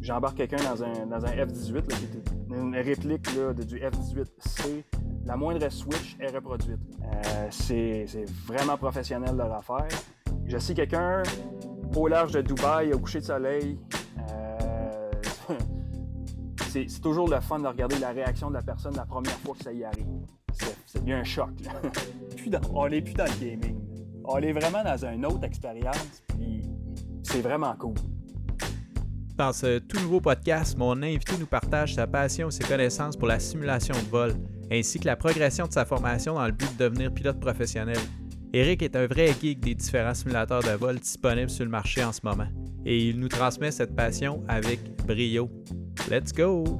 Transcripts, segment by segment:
j'embarque quelqu'un dans un, dans un F-18, qui était une réplique là, de, du F-18C, la moindre switch est reproduite. Euh, c'est vraiment professionnel leur affaire. Je sais quelqu'un au large de Dubaï, au coucher de soleil. Euh, c'est toujours le fun de regarder la réaction de la personne la première fois que ça y arrive. C'est bien un choc. on n'est plus dans le gaming. On est vraiment dans une autre expérience, puis c'est vraiment cool. Dans ce tout nouveau podcast, mon invité nous partage sa passion et ses connaissances pour la simulation de vol, ainsi que la progression de sa formation dans le but de devenir pilote professionnel. Eric est un vrai geek des différents simulateurs de vol disponibles sur le marché en ce moment, et il nous transmet cette passion avec brio. Let's go!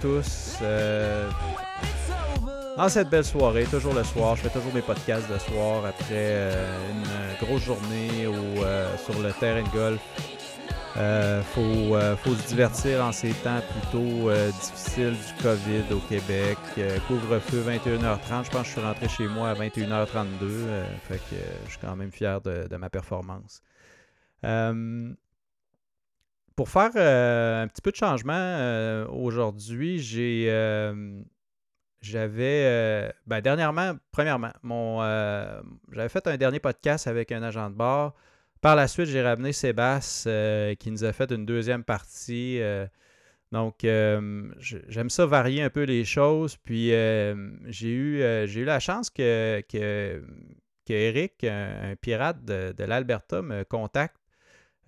Tous euh, cette belle soirée, toujours le soir. Je fais toujours mes podcasts de soir après euh, une grosse journée ou euh, sur le terrain de golf il euh, euh, faut, se divertir en ces temps plutôt euh, difficiles du COVID au Québec. Couvre-feu 21h30. Je pense que je suis rentré chez moi à 21h32. fait que je suis quand même fier de, ma performance. Pour faire un petit peu de changement aujourd'hui, j'ai j'avais ben, dernièrement, premièrement, mon j'avais fait un dernier podcast avec un agent de bord par la suite, j'ai ramené Sébastien euh, qui nous a fait une deuxième partie. Euh, donc, euh, j'aime ça varier un peu les choses. Puis, j'ai eu, eu la chance que, que, Eric, un, pirate de, l'Alberta, me contacte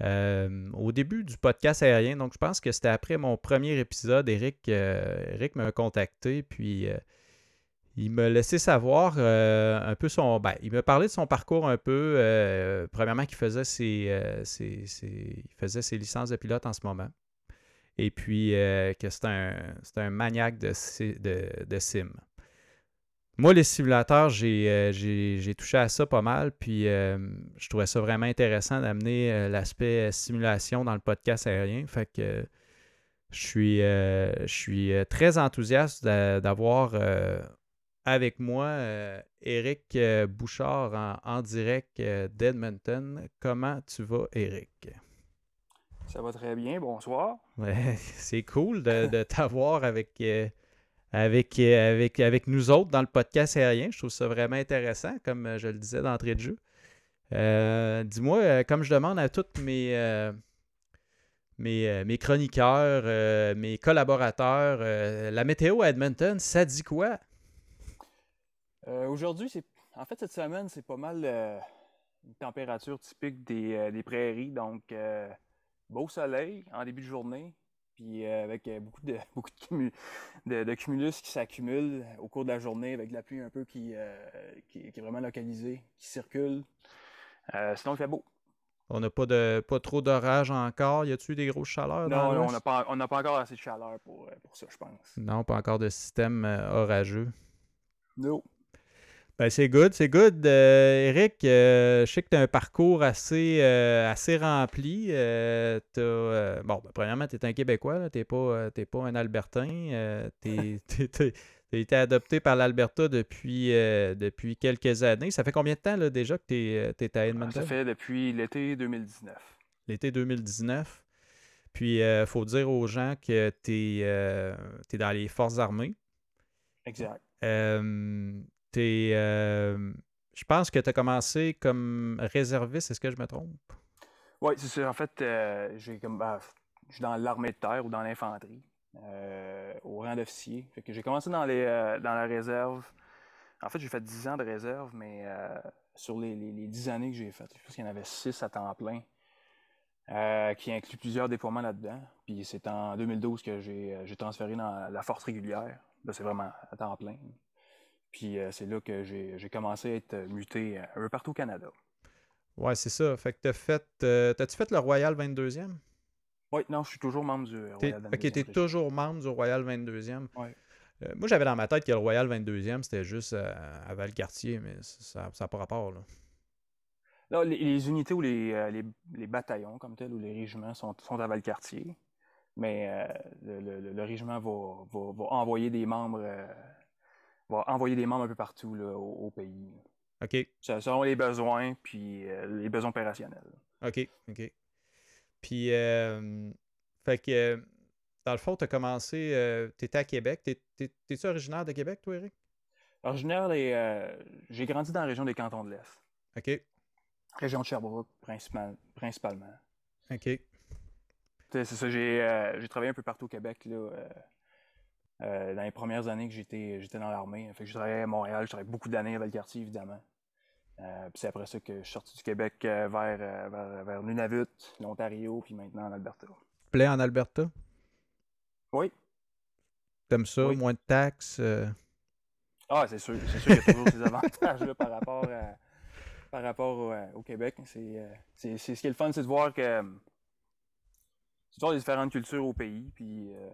au début du podcast aérien. Donc, je pense que c'était après mon premier épisode. Eric, Eric m'a contacté. Puis, il m'a laissé savoir euh, un peu son. Ben, il m'a parlé de son parcours un peu. Euh, premièrement, qu'il faisait euh, ses, il faisait ses licences de pilote en ce moment. Et puis que c'est un, un, maniaque de, de, de, sim. Moi, les simulateurs, j'ai touché à ça pas mal. Puis je trouvais ça vraiment intéressant d'amener l'aspect simulation dans le podcast aérien. Fait que je suis, je suis très enthousiaste d'avoir avec moi euh, Eric euh, Bouchard en, direct euh, d'Edmonton. Comment tu vas, Eric? Ça va très bien, bonsoir. c'est cool de, t'avoir avec, avec, avec, avec nous autres dans le podcast aérien. Je trouve ça vraiment intéressant, comme je le disais d'entrée de jeu. Dis-moi, comme je demande à tous mes, mes, mes, chroniqueurs, mes collaborateurs, la météo à Edmonton, ça dit quoi? Euh, aujourd'hui, c'est en fait cette semaine, c'est pas mal euh, une température typique des, euh, prairies. Donc beau soleil en début de journée, puis avec beaucoup de beaucoup de, cumulus qui s'accumulent au cours de la journée, avec la pluie un peu qui, qui, est vraiment localisée, qui circule. sinon, il fait beau. On n'a pas de pas trop d'orage encore. Y a-t-il des grosses chaleurs? Non, on n'a pas, pas encore assez de chaleur pour, pour ça, je pense. Non, pas encore de système orageux. Non. Ben, c'est good, c'est good. Euh, Eric, euh, je sais que tu as un parcours assez, euh, assez rempli. bon, ben, premièrement, tu es un Québécois, tu n'es pas, pas, un Albertain. tu as été adopté par l'Alberta depuis, depuis quelques années. Ça fait combien de temps là, déjà que tu es, à Edmonton? Ça fait depuis l'été 2019. L'été 2019. Puis, il faut dire aux gens que tu es, dans les forces armées. Exact. Euh, je pense que tu as commencé comme réserviste, est-ce que je me trompe? Oui, c'est ça. En fait, euh, j'ai comme bah, je suis dans l'armée de terre ou dans l'infanterie, euh, au rang d'officier. j'ai commencé dans, les, dans la réserve. En fait, j'ai fait 10 ans de réserve, mais sur les, les, 10 années que j'ai faites, je pense qu'il y en avait 6 à temps plein. qui inclut plusieurs déploiements là-dedans. Puis c'est en 2012 que j'ai transféré dans la force régulière. Là, c'est vraiment à temps plein. Puis euh, c'est là que j'ai commencé à être muté euh, un peu partout au Canada. Ouais, c'est ça. Fait que t'as fait. euh, T'as-tu fait le Royal 22e? Oui, non, je suis toujours membre du Royal ok, t'es 22e. toujours membre du Royal 22e. Ouais. Euh, moi, j'avais dans ma tête que le Royal 22e, c'était juste euh, à Valcartier, mais ça n'a pas rapport. Là. Là, les, les unités ou les, les, les bataillons comme tel ou les régiments sont, sont à Valcartier, mais le, le- le- régiment va, va- va envoyer des membres va envoyer des membres un peu partout là, au, au pays. OK, Ça- Selon les besoins puis euh, les besoins opérationnels. OK, OK. Puis, euh, fait que, euh, dans le fond, tu as commencé, euh, tu étais à Québec. T'es- t'es- T'es-tu originaire de Québec, toi, Eric? Originaire des. j'ai grandi dans la région des cantons de l'Est. OK, Région de Sherbrooke, principal- principalement. OK. C'est ça, j'ai j'ai travaillé un peu partout au Québec là, euh, dans les premières années que j'étais j'étais dans l'armée. Fait que j'ai travaillé à Montréal, j'ai travaillé beaucoup d'années à Valcartier, évidemment. Euh, puis c'est après ça que je suis sorti du Québec euh, vers, vers, vers Nunavut, l'Ontario, puis maintenant en Alberta. Plaît en Alberta? Oui. T'aimes ça? Oui. Moins de taxes? euh, Ah, c'est sûr, c'est sûr qu'il y a toujours ces avantages par rapport, à- par rapport au, au Québec. C'est c'est- c'est- ce qui est le fun, c'est de voir que c'est de voir les différentes cultures au pays, puis, euh,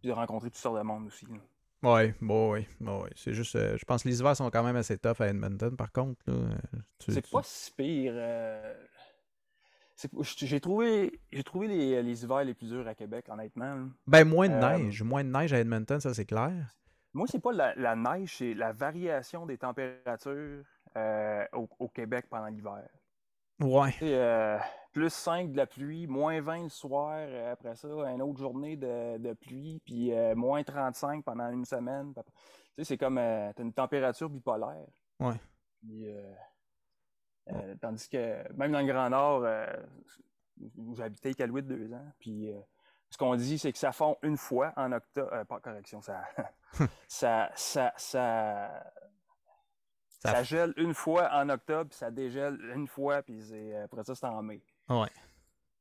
puis de rencontrer toutes sortes de monde aussi. là. Ouais, bon, oui, bon, oui. C'est juste, euh, je pense que les hivers sont quand même assez tough à Edmonton, par contre. C'est tu- pas si pire. euh, J'ai trouvé, j'ai trouvé les, les hivers les plus durs à Québec, honnêtement. là. Ben, moins de neige. Moins de neige à Edmonton, ça, c'est clair. Moi, c'est pas la, la neige, c'est la variation des températures au, au Québec pendant l'hiver. Ouais. Euh, plus 5 de la pluie, moins 20 le soir, euh, après ça, une autre journée de, de pluie, puis euh, moins 35 pendant une semaine. Tu sais, c'est comme, euh, t'as une température bipolaire. Ouais. Puis, euh, tandis que, même dans le Grand Nord, euh, où j'habitais Iqaluit deux ans, puis ce qu'on dit, c'est que ça fond une fois en octobre. pas correction, ça, ça, ça, ça, Ça ça gèle une fois en octobre, puis ça dégèle une fois, puis après ça, c'est en mai. Ouais.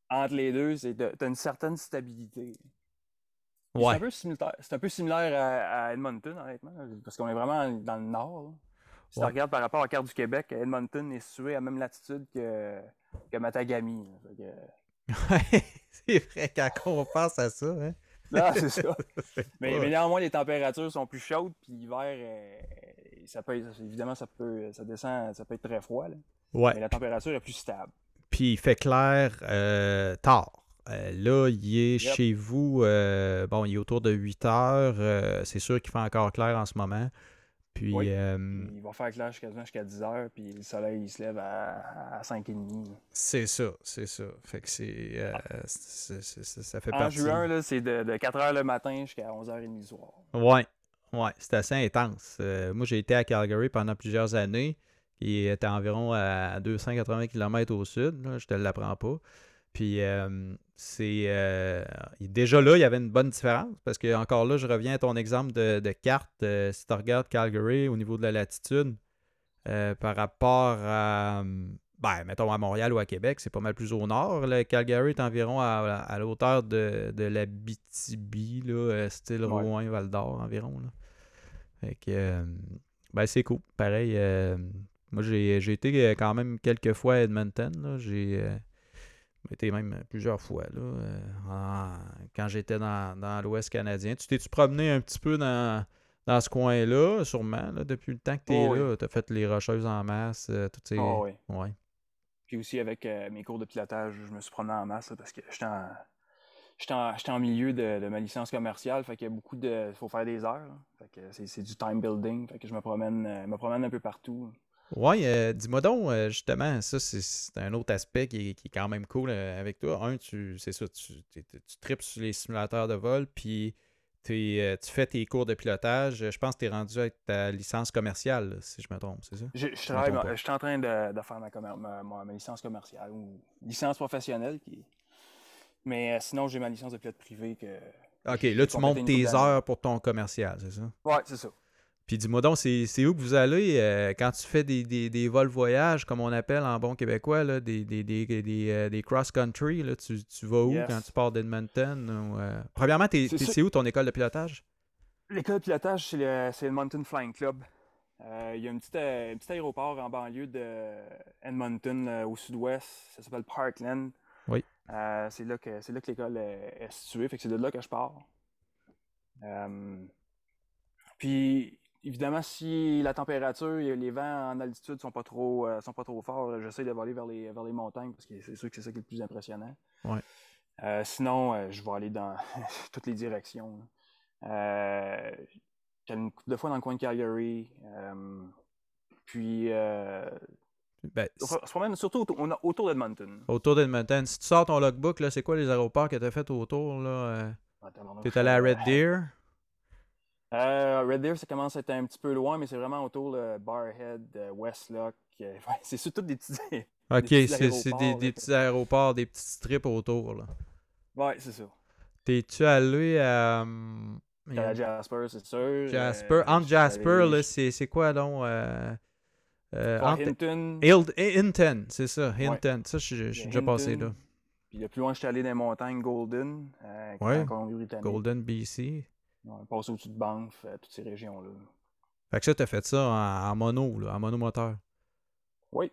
Entre les deux, c'est de- t'as une certaine stabilité. C'est un peu similaire, c'est un peu similaire à, à Edmonton, honnêtement, parce qu'on est vraiment dans le nord. là. Si Ouais. tu regardes par rapport à la carte du Québec, Edmonton est situé à la même latitude que, que Matagami. que- Ouais, c'est vrai quand on pense à ça. Hein? Non, c'est ça. Mais, mais néanmoins, les températures sont plus chaudes, puis l'hiver, euh, ça peut être- évidemment, ça peut, ça descend, ça peut être très froid, là. mais Ouais. la température est plus stable. Puis il fait clair euh, tard. Euh, là, il est Yep. chez vous, euh, bon, il est autour de 8 heures. c'est sûr qu'il fait encore clair en ce moment. Puis, Oui. Il va faire clair jusqu'à jusqu'à 10 heures, puis le soleil il se lève à, à 5h30. là. c'est ça, c'est ça. Fait que c'est, c'est- ça fait En partie. juin, c'est de, de 4h le matin jusqu'à 11h30 le soir. Ouais, ouais, c'est assez intense. Moi, j'ai été à Calgary pendant plusieurs années, qui était environ à 280 km au sud, là, je te l'apprends pas. Puis euh, c'est euh, déjà là, il y avait une bonne différence parce que encore là, je reviens à ton exemple de, de carte. euh, si tu regardes Calgary au niveau de la latitude, par rapport à, ben, mettons à Montréal ou à Québec, c'est pas mal plus au nord. là. Calgary est environ à, à la hauteur de, de la BTB, là, style Ouais. Rouen, Val d'Or environ. Là. Fait que, ben, c'est cool. Pareil, moi j'ai été euh, quand même quelques fois à Edmonton. J'ai euh, été même plusieurs fois là, euh, en- quand j'étais dans, dans l'Ouest canadien. Tu t'es-tu promené un petit peu dans, dans ce coin-là, sûrement, là, depuis le temps que tu es Oh, oui. là? Tu as fait les rocheuses en masse, euh, toutes ces. Ah oui. Ouais. Puis aussi avec mes cours de pilotage, je me suis promené en masse là, parce que j'étais en, j'étais en, en milieu de, de ma licence commerciale. Fait qu'il y a beaucoup de. Il faut faire des heures. Fait que c'est, du time building. Fait que je me promène, me promène un peu partout. Ouais, euh, dis-moi donc, euh, justement, ça, c'est- c'est un autre aspect qui est, qui est quand même cool euh, avec toi. Un, tu, c'est ça, tu, t'es- t'es- tu tripes sur les simulateurs de vol, puis t'es, euh, tu fais tes cours de pilotage. Je pense que tu es rendu avec ta licence commerciale, là, si je me trompe, c'est ça? Je, je travaille, trompe ma- pas. je suis en train de, de faire ma, commer- ma- ma- ma licence commerciale ou licence professionnelle. Qui... Mais euh, sinon, j'ai ma licence de pilote privé. que Ok, là, tu complété montes une tes couple d'années. heures pour ton commercial, c'est ça? Ouais, c'est ça. Puis dis-moi donc, c'est où que vous allez euh, quand tu fais des, des, des vols voyages, comme on appelle en bon québécois, là, des, des, des, des, euh, cross-country, tu, tu vas où Yes. quand tu pars d'Edmonton? euh, Premièrement, C'est où ton école de pilotage? L'école de pilotage, c'est le, le Mountain Flying Club Euh, il y a un petit, un petit, aéroport en banlieue de Edmonton, au sud-ouest. Ça s'appelle Parkland. Oui. c'est là que, là que l'école est, située. Fait que c'est de là que je pars. puis, évidemment, si la température et les vents en altitude sont pas trop, sont pas trop forts, j'essaie de voler vers les, vers les montagnes parce que c'est sûr que c'est ça qui est le plus impressionnant. Ouais. sinon, je vais aller dans toutes les directions. Euh, une couple de fois dans le coin de Calgary. Euh, puis, euh, ben, on se promène surtout autour, autour d'Edmonton. Autour d'Edmonton. Si tu sors ton logbook, c'est quoi les aéroports que tu as fait autour? Là? Euh? T'es allé à Red Deer? Euh, Red Deer, ça commence à être un petit peu loin, mais c'est vraiment autour de Barhead, Westlock. c'est surtout des petits. Ok, c'est des, des, petits aéroports, des petits strips autour. Là. Ouais, c'est ça. T'es-tu allé à. Hum, à Jasper, c'est sûr. Jasper. Euh, entre Jasper, là, c'est quoi donc euh, euh, Hinton. Hinton, c'est ça. Hinton. Ça, je suis déjà passé là. Puis le plus loin, je suis allé dans les montagnes Golden, euh, ouais. Golden, BC. On passe au-dessus de Banff, toutes ces régions-là. Fait que ça, t'as fait ça en, mono, là, en monomoteur. Oui.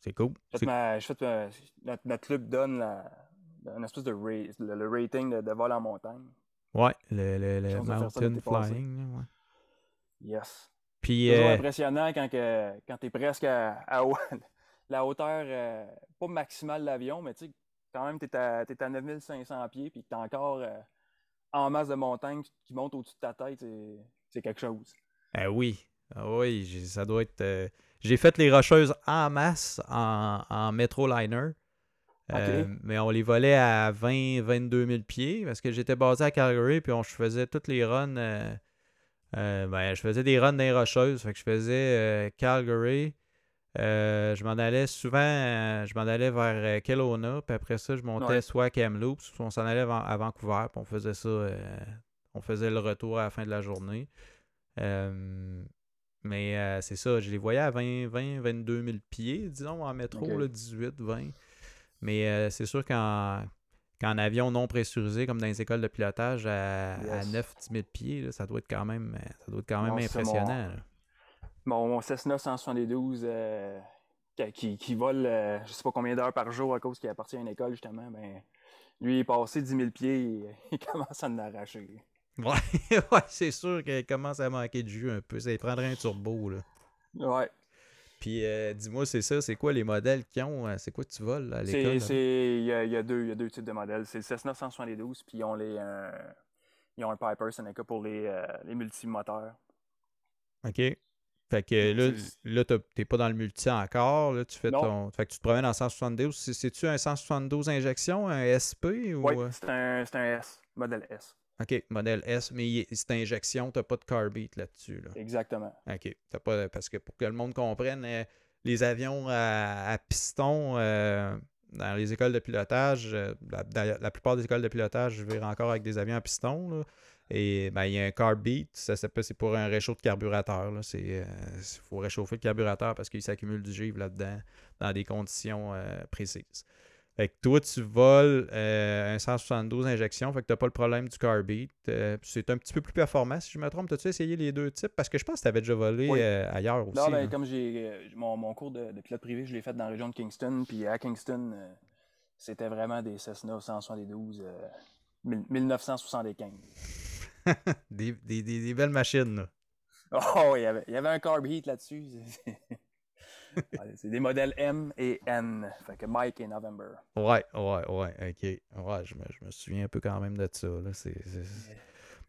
C'est cool. J'ai fait, fait notre, notre, club donne la, une espèce de le, rating de, de, vol en montagne. Ouais, le, le, le mountain flying. Ouais. Yes. Puis. C'est euh... impressionnant quand, que, quand tu es presque à, à la hauteur, euh, pas maximale de l'avion, mais tu sais, quand même, tu es, à, à 9500 pieds, puis tu es encore euh, en masse de montagne qui monte au-dessus de ta tête. C'est quelque chose. Ah oui. Ah oui, ça doit être. Euh, j'ai fait les Rocheuses en masse en, en Metroliner. Euh, mais on les volait à 20, 22 000 pieds parce que j'étais basé à Calgary puis on, je faisais toutes les runs. Euh, ben, je faisais des runs dans les rocheuses. Fait que je faisais Calgary. Je m'en allais souvent, je m'en allais vers Kelowna. Puis après ça, je montais soit à Kamloops, soit on s'en allait à Vancouver. Puis on faisait ça. on faisait le retour à la fin de la journée. mais c'est ça, je les voyais à 20, 20 22 000 pieds, disons, en métro, 18, 20. Mais euh, c'est sûr qu'en avion non pressurisé, comme dans les écoles de pilotage, à, 9-10 000 pieds, ça doit être quand même, euh, ça doit être quand même impressionnant. Mon, mon, Cessna 172 euh, qui, qui, vole je sais pas combien d'heures par jour à cause qu'il appartient à une école, justement, ben, lui, il est passé 10 000 pieds et il commence à en arracher. Ouais, ouais c'est sûr qu'il commence à manquer de jus un peu. Ça prendrait un turbo. Là. Ouais. Puis euh, dis-moi, c'est ça, c'est quoi les modèles qui ont, euh, c'est quoi tu voles à l'école? Il y, a, deux, y a deux types de modèles. C'est le Cessna 172, puis ils ont, les, euh, ils ont un Piper Seneca pour les, les multimoteurs. OK. Fait que là, là t'es pas dans le multi encore. Là, tu fais ton. Fait que tu te promènes en 172. C'est-tu un 172 injection, un SP ou. Oui, c'est un, un S, modèle S. OK, modèle S, mais c'est injection, tu n'as pas de carbide là-dessus. Là. Exactement. OK. pas, parce que pour que le monde comprenne, euh, les avions à, piston euh, dans les écoles de pilotage, euh, la, plupart des écoles de pilotage, je vais encore avec des avions à piston. Et ben, il y a un carbide, ça c'est pour un réchaud de carburateur. Il faut réchauffer le carburateur parce qu'il s'accumule du givre là-dedans dans des conditions précises. Fait que toi, tu voles euh, un 172 injections, fait que tu n'as pas le problème du carbide. Euh, c'est un petit peu plus performant, si je me trompe. As-tu essayé les deux types? Parce que je pense que tu avais déjà volé euh, ailleurs aussi. Non, ben, comme j'ai mon, cours de, pilote privé, je l'ai fait dans la région de Kingston. Puis à Kingston, c'était vraiment des Cessna 172 1975. des, des, des, belles machines, là. Oh, il y avait, il y avait un carb heat là-dessus. c'est des modèles M et N. Fait que Mike et November. Ouais, ouais, ouais, ok. Ouais, je me, je me souviens un peu quand même de ça. Là.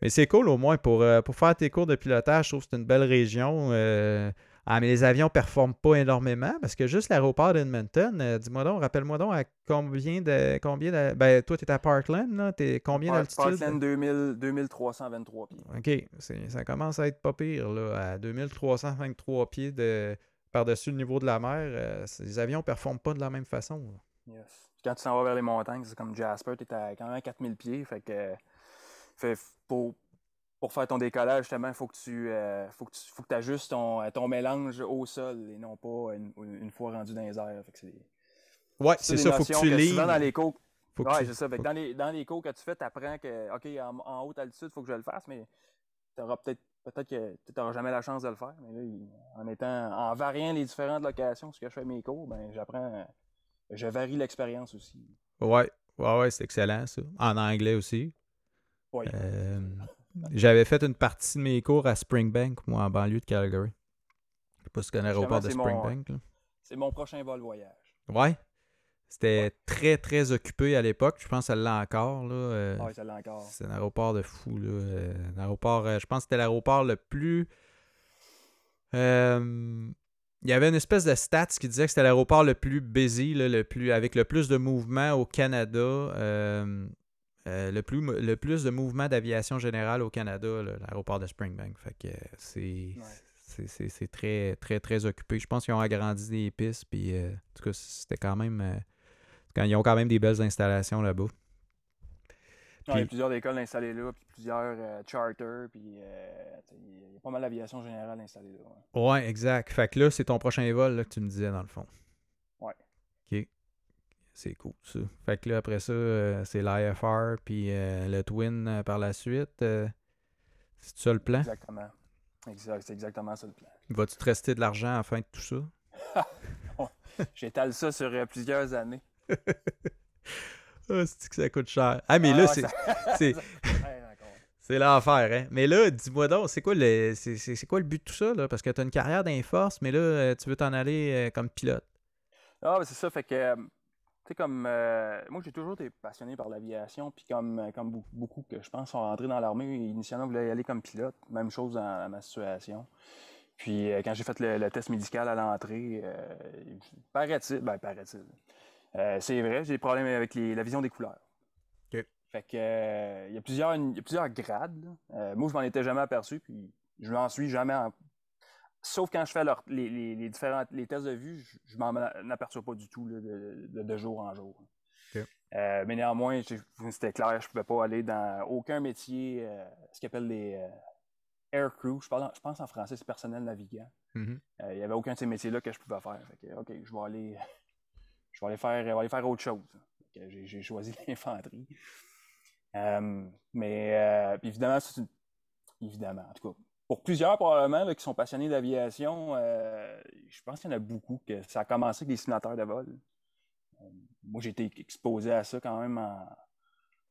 Mais c'est cool au moins pour, euh, pour faire tes cours de pilotage. Je trouve que c'est une belle région. Euh, ah, mais les avions ne performent pas énormément parce que juste l'aéroport d'Edmonton, euh, dis-moi donc, rappelle-moi donc à combien de. Combien de, ben, toi, tu es à Parkland, là. Es combien d'altitude? Parkland, 2000, 2323 pieds. OK. Ça commence à être pas pire, là. À 2323 pieds de par-dessus le niveau de la mer, euh, les avions ne performent pas de la même façon. Yes. Quand tu s'en vas vers les montagnes, c'est comme Jasper, tu es à quand même 4000 pieds. Fait que, fait, pour, pour faire ton décollage, justement, il faut que tu euh, faut que tu faut que ajustes ton, ton mélange au sol et non pas une, fois rendu dans les airs. Fait ouais, c'est ça, faut que tu lis. dans les cours. Ouais, c'est ça. dans, les, dans les cours que tu fais, tu apprends que, OK, en, haute altitude, il faut que je le fasse, mais tu n'auras peut-être peut-être que tu n'auras jamais la chance de le faire, mais là, en étant en variant les différentes locations, ce que je fais mes cours, ben j'apprends, je varie l'expérience aussi. Ouais, ouais, ouais, c'est excellent ça. En anglais aussi. Oui. Euh, j'avais fait une partie de mes cours à Springbank, moi, en banlieue de Calgary. Je sais pas si tu connais l'aéroport de Springbank. C'est mon prochain vol voyage. Ouais. C'était très, très occupé à l'époque. Je pense que ça l'a encore. Là. Euh, oui, ça l'a encore. C'est un aéroport de fou. Là. Euh, un aéroport, je pense que c'était l'aéroport le plus. il y avait une espèce de stats qui disait que c'était l'aéroport le plus busy, le plus, avec le plus de mouvements au Canada. Euh, le, plus, le plus de mouvements d'aviation générale au Canada, l'aéroport de Springbank. Fait que c'est. C'est très, très, très occupé. Je pense qu'ils ont agrandi des pistes. Puis, euh, en tout cas, c'était quand même. Euh, ils ont quand même des belles installations là-bas. il y a plusieurs écoles installées là, puis plusieurs charters, puis il y a pas mal d'aviation générale installée là. Ouais. ouais, exact. Fait que là, c'est ton prochain vol là, que tu me disais dans le fond. C'est cool, ça. Fait que là, après ça, euh, c'est l'IFR, puis euh, le Twin euh, par la suite. c'est ça le plan? Exactement. c'est exactement ça le plan. Vas-tu te rester de l'argent à la fin de tout ça? J'étale ça sur plusieurs années. oh, c'est que ça coûte cher? Ah, mais là, ah, c'est. C'est l'enfer, hein? Mais là, dis-moi donc, c'est quoi le c'est quoi le but de tout ça, là? Parce que tu as une carrière d'inforce, mais là, tu veux t'en aller comme pilote. Ah, c'est ça, fait que tu sais, comme. Euh, moi, j'ai toujours été passionné par l'aviation, puis comme, euh, comme beaucoup que je pense sont rentrés dans l'armée, initialement, voulaient y aller comme pilote. Même chose dans, ma situation. Puis euh, quand j'ai fait le, test médical à l'entrée, paraît-il, ben paraît-il. c'est vrai, j'ai des problèmes avec la vision des couleurs. Fait que il y, a plusieurs, y a plusieurs grades. moi, je m'en étais jamais aperçu, puis je m'en suis jamais Sauf quand je fais les, différents les tests de vue, je, ne m'en aperçois pas du tout de, jour en jour. Euh, mais néanmoins, c'était clair, je ne pouvais pas aller dans aucun métier, euh, ce qu'on appelle les euh, air crew. Je, pense en français, c'est personnel navigant. Mm-hmm. Il n'y avait aucun de ces métiers-là que je pouvais faire. OK, je vais aller, je vais aller, faire, aller faire autre chose. J'ai choisi l'infanterie. mais évidemment, évidemment, en tout cas, pour plusieurs probablement qui sont passionnés d'aviation, euh, je pense qu'il y en a beaucoup que ça a commencé avec des simulateurs de vol. Euh, moi, j'ai été exposé à ça quand même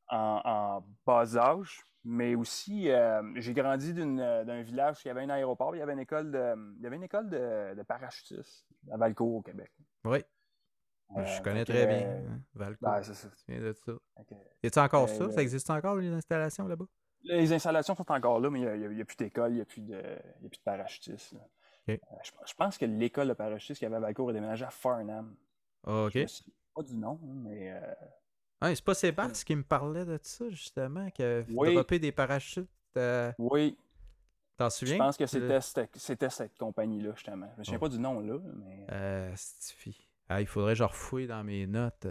en, bas âge, mais aussi euh, j'ai grandi d'un village où il y avait un aéroport, il y avait une école de, il y avait une école de, parachutistes à Valcourt au Québec. Oui. je connais très bien hein, Valcourt. Ben, c'est ça. de ça. Y a encore ça? Ça existe encore les installations là-bas? Les installations sont encore là, mais il n'y a, plus d'école, il n'y a, plus de, plus de parachutistes. Euh, je, pense que l'école de parachutistes qui avait à Valcourt est déménagée à Farnham. Ah, OK. pas du nom, mais. Euh... Ah, c'est pas Sébastien qui me parlait de ça, justement, qui a développé des parachutes. Euh, oui. T'en souviens? Je pense que c'était cette compagnie-là, justement. Je me souviens oh. pas du nom, là, mais. Euh, ah, il faudrait que je refouille dans mes notes.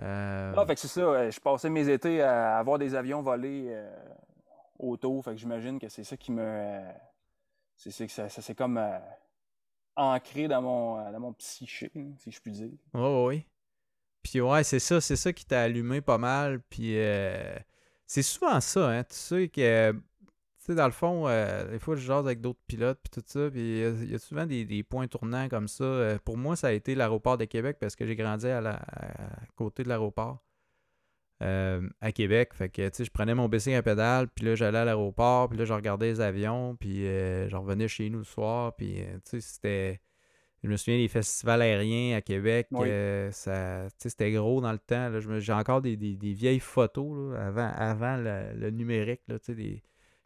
Euh, ah, fait que c'est ça. Je passais mes étés à avoir des avions volés euh, autour. Fait que j'imagine que c'est ça qui me. Euh, c'est que ça, c'est comme ancré dans mon, dans mon psyché, si je puis dire. Oh, oui. Puis ouais, c'est ça, c'est ça qui t'a allumé pas mal. Puis c'est souvent ça, hein. Tu sais que sais, dans le fond, euh, des fois, je jase avec d'autres pilotes, puis tout ça, puis il y, a souvent des, points tournants comme ça. Euh, pour moi, ça a été l'aéroport de Québec parce que j'ai grandi à, la, côté de l'aéroport euh, à Québec. Fait que, tu sais, je prenais mon bicycle à pédale, puis là, j'allais à l'aéroport, puis là, je regardais les avions, puis je revenais chez nous le soir, puis, tu sais, c'était... Je me souviens des festivals aériens à Québec, ça, c'était gros dans le temps. J'ai encore des, vieilles photos avant, avant le, le numérique, là, des,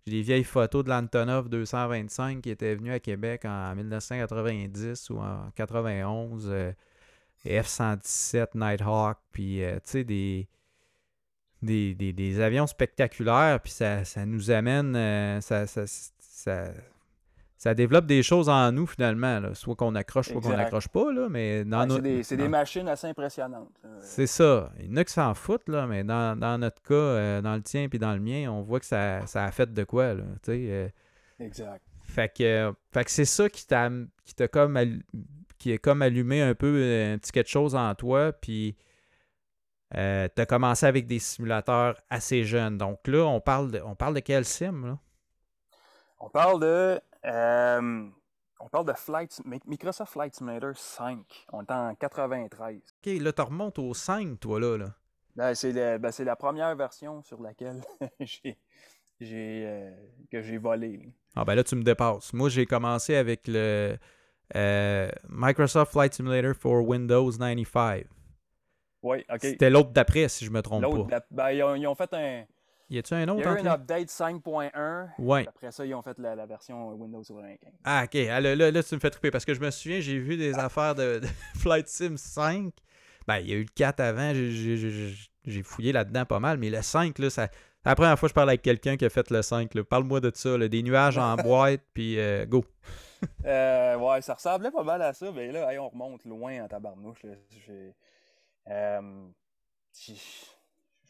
j'ai des vieilles photos de l'Antonov 225 qui était venu à Québec en 1990 ou en 91. Euh, F-117 Nighthawk, puis euh, tu sais, des, des, avions spectaculaires, puis ça, nous amène, euh, ça, ça, ça développe des choses en nous finalement, soit qu'on accroche, soit qu'on n'accroche pas, là, mais dans C'est des, machines assez impressionnantes. C'est ça. Il y en a qui s'en foutent, là, mais dans, notre cas, euh, dans le tien et dans le mien, on voit que ça, a fait de quoi, là, euh. Exact. Fait que, fait que c'est ça qui t'a qui t'a comme qui est comme allumé un peu euh, un petit quelque chose en toi, puis tu as commencé avec des simulateurs assez jeunes. Donc là, on parle de, on parle de quel sim, là? On parle de. Euh, on parle de Flight, Microsoft Flight Simulator 5. On est en 93. Ok, là, tu remontes au 5, toi, là. là. Ben, c'est ben, c'est la première version sur laquelle j'ai, euh, que j'ai volé. Ah, ben là, tu me dépasses. Moi, j'ai commencé avec le euh, Microsoft Flight Simulator for Windows 95. Oui, OK. C'était l'autre d'après, si je me trompe pas. ben, ils, ont, ils ont fait un. Y a-tu un Il autre y a eu un update 5.1. Ouais. Après ça, ils ont fait la, la version Windows 95. Ah, ok. Ah, là, là, là, tu me fais triper parce que je me souviens, j'ai vu des affaires de, de Flight Sim 5. Ben, il y a eu le 4 avant, j'ai- fouillé là-dedans pas mal, mais le 5, là, ça. La première fois je parle avec quelqu'un qui a fait le 5. là. Parle-moi de ça, là, des nuages en boîte, puis euh, go. Euh, ouais, ça ressemblait pas mal à ça, mais là, hey, on remonte loin en tabarnouche. J'ai, euh,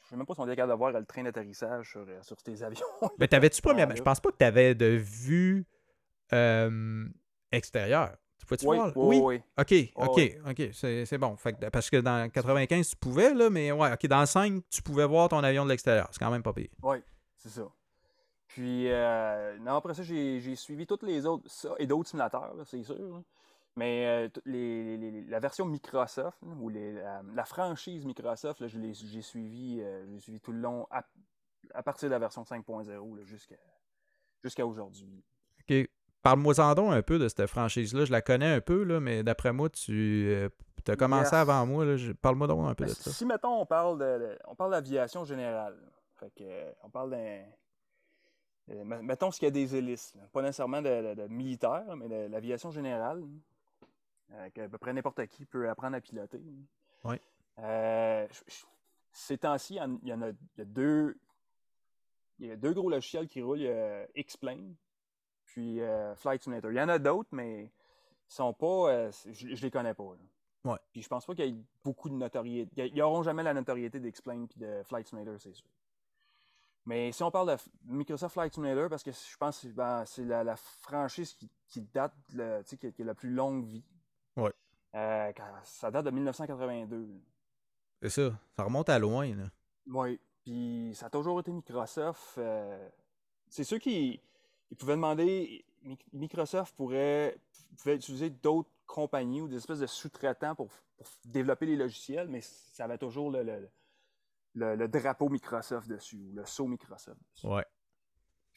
je sais même pas si on est capable de voir le train d'atterrissage sur, euh, sur ces avions. Mais t'avais-tu premièrement, je pense pas que t'avais de vue euh, extérieure. Tu pouvais-tu oui, voir? oui, oui? Ok, ok, oui. ok, c'est bon. Fait que- parce que dans 95, tu pouvais, là, mais ouais, ok, dans le 5, tu pouvais voir ton avion de l'extérieur. C'est quand même pas pire. Oui, c'est ça. Puis, euh, non, après ça, j'ai suivi toutes les autres, ça et d'autres simulateurs, c'est sûr. Mais euh, les, les- la version Microsoft, ou les, la, la franchise Microsoft, là, je l'ai- j'ai suivi, euh, suivi tout le long à, à partir de la version 5.0 là, jusqu'à jusqu'à aujourd'hui. Ok. Parle-moi-en donc un peu de cette franchise-là. Je la connais un peu, là, mais d'après moi, tu as commencé Yes. avant moi. Parle-moi donc un peu Ben, de ça. si, mettons, on parle de, on parle d'aviation générale, fait que, euh, on parle d'un. euh, me- mettons ce qu'il y a des hélices, là. pas nécessairement de, de- de militaire, mais de l'aviation générale, euh, que à peu près n'importe qui peut apprendre à piloter. Euh, je- je- ces temps-ci, il y en- y a, il y a deux. Il y a deux gros logiciels qui roulent, il y a X-Plane, puis euh, Flight Simulator. Il y en a d'autres, mais ils sont pas. euh, je, je les connais pas. là. Ouais. Puis je pense pas qu'il y ait beaucoup de notoriété. Ils n'auront jamais la notoriété d'Explain puis de Flight Simulator, c'est sûr. Mais si on parle de Microsoft Flight Simulator, parce que je pense que ben, c'est la, la franchise qui, qui date, le, qui a la plus longue vie. Ouais. Euh, ça date de 1982. C'est ça. Ça remonte à loin. Là. Oui. Puis ça a toujours été Microsoft. euh, c'est sûr qu'ils ils pouvaient demander. Mi- Microsoft pourrait, pouvait utiliser d'autres compagnies ou des espèces de sous-traitants pour, pour développer les logiciels, mais ça avait toujours le, le- le- le drapeau Microsoft dessus, ou le sceau Microsoft dessus. Ouais.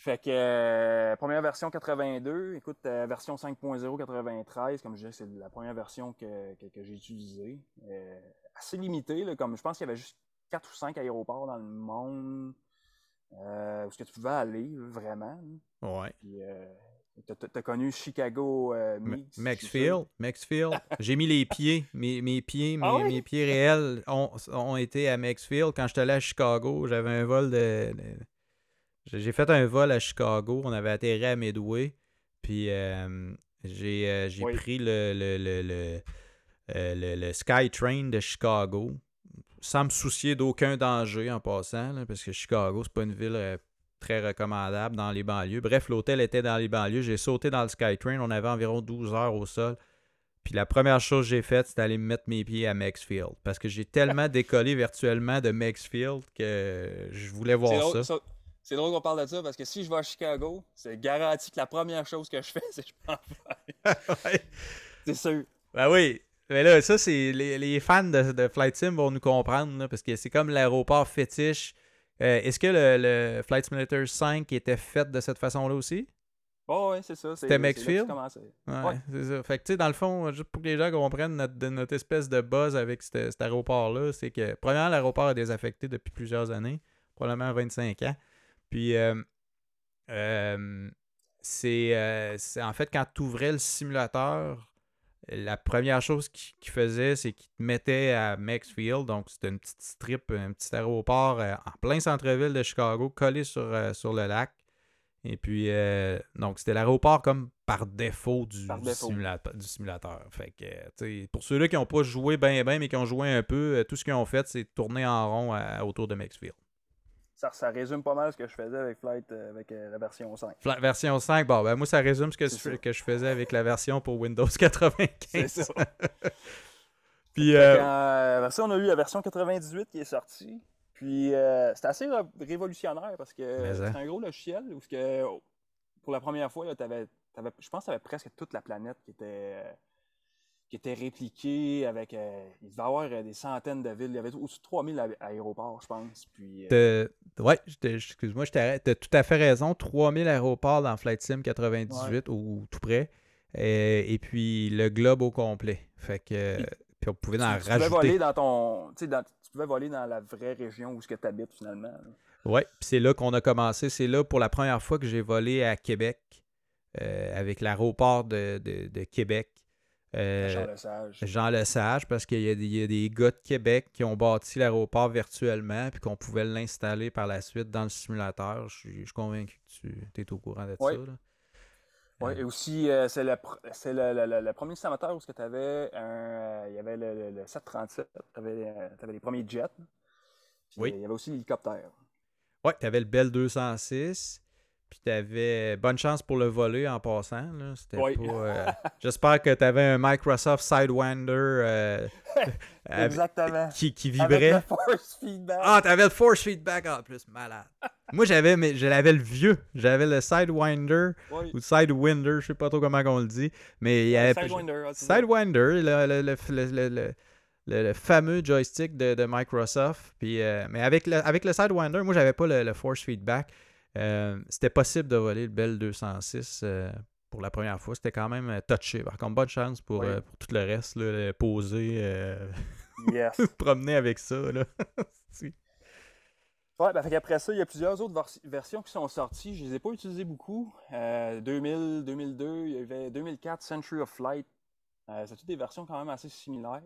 Fait que euh, première version 82, écoute, euh, version 5.0 93, comme je disais, c'est la première version que, que- que j'ai utilisée. Euh, assez limitée, là, comme je pense qu'il y avait juste 4 ou 5 aéroports dans le monde où ce que tu pouvais aller, vraiment. Ouais. Puis, t'as- connu Chicago euh, je suis Maxfield, Maxfield. J'ai mis les pieds. Mes, mes pieds, mes, Ah oui? mes pieds réels ont, ont été à Maxfield. Quand j'étais allé à Chicago, j'avais un vol de. de- j'ai fait un vol à Chicago. On avait atterri à Midway. Puis euh, j'ai euh, Oui. pris le, le, le, le, euh, le- SkyTrain de Chicago. Sans me soucier d'aucun danger en passant, là, parce que Chicago, c'est pas une ville euh, très recommandable dans les banlieues. Bref, l'hôtel était dans les banlieues. J'ai sauté dans le SkyTrain. On avait environ 12 heures au sol. Puis la première chose que j'ai faite, c'était aller me mettre mes pieds à Maxfield. Parce que j'ai tellement décollé virtuellement de Maxfield que je voulais C'est voir ça. C'est drôle qu'on parle de ça parce que si je vais à Chicago, c'est garanti que la première chose que je fais, c'est que je vais. Ouais. C'est sûr. Ben oui. Mais là, ça, c'est les, les fans de, de Flight Sim vont nous comprendre, là, parce que c'est comme l'aéroport fétiche. Euh, Est-ce que le, le Flight Simulator 5 était fait de cette façon-là aussi? Oh, ouais, c'est ça. c'est- C'était Maxfield? Ouais, Ouais. c'est ça. Fait que, tu sais, dans le fond, juste pour que les gens comprennent notre, notre espèce de buzz avec cet, cet aéroport-là, c'est que, premièrement, l'aéroport est désaffecté depuis plusieurs années, probablement 25 ans. Puis, euh, euh, c'est euh, c'est- en fait quand tu ouvrais le simulateur, la première chose qu'il qu'il faisait, c'est qu'il te mettait à Maxfield. Donc, c'était une petite strip, un petit aéroport euh, en plein centre-ville de Chicago, collé sur, euh, sur le lac. Et puis, euh, donc, c'était l'aéroport comme par défaut du, Par du défaut. simulateur, du simulateur. Fait que, pour ceux-là qui n'ont pas joué bien, bien, mais qui ont joué un peu, tout ce qu'ils ont fait, c'est tourner en rond à- autour de Maxfield. Ça, ça résume pas mal ce que je faisais avec Flight, euh, avec euh, la version 5. Fla- version 5, bon, ben moi, ça résume ce que, je, ça. que je faisais avec la version pour Windows 95. C'est ça. Puis, euh, après ça, on a eu la version 98 qui est sortie. Puis euh, c'était assez ré- révolutionnaire parce que hein. c'est un gros logiciel où que, oh, pour la première fois, là, avais, je pense que tu avais presque toute la planète qui était, qui était répliquée avec. il devait y avoir des centaines de villes. Il y avait au-dessus de 3000 aéroports, je pense. Puis, Ouais, excuse-moi, je t'arrête. Tu as tout à fait raison. 3000 aéroports dans Flight Sim 98 ou tout près. Et, puis le globe au complet. Fait que. Puis, on pouvait en rajouter. Tu pouvais voler dans ton. tu pouvais voler dans la vraie région où tu habites finalement. Oui, puis c'est là qu'on a commencé. C'est là pour la première fois que j'ai volé à Québec euh, avec l'aéroport de, Québec. Euh, Jean Lesage. Jean Lesage, parce qu'il y, a des gars de Québec qui ont bâti l'aéroport virtuellement, puis qu'on pouvait l'installer par la suite dans le simulateur. Je suis, convaincu que tu es au courant de ça. Oui, et aussi, euh, c'est le, le, premier simulateur où tu avais un. Il y avait le, 737, tu avais, avais, les premiers jets. oui. Il y avait aussi l'hélicoptère. Oui, tu avais le Bell 206. Puis tu avais bonne chance pour le voler en passant. Oui. Euh, j'espère que tu avais un Microsoft Sidewinder euh, Exactement. Qui, qui, vibrait. Avec le force feedback. Ah, tu avais le force feedback en plus, malade. Moi, j'avais mais j'avais le vieux. J'avais le Sidewinder ou Sidewinder, je sais pas trop comment on le dit. Mais il y avait. Sidewinder. Sidewinder, le, le, le le, fameux joystick de, Microsoft. Puis, euh, mais avec le, avec le Sidewinder, moi, j'avais pas le, force feedback. Euh, c'était possible de voler le Bell 206 euh, pour la première fois. C'était quand même touché. Par contre, bonne chance pour, tout le reste. Là, poser, yes. promener avec ça. Là. Ouais, ben, fait ça, il y a plusieurs autres versions qui sont sorties. Je ne les ai pas utilisées beaucoup. 2000, 2002, il y avait 2004, Century of Flight. c'est toutes des versions quand même assez similaires.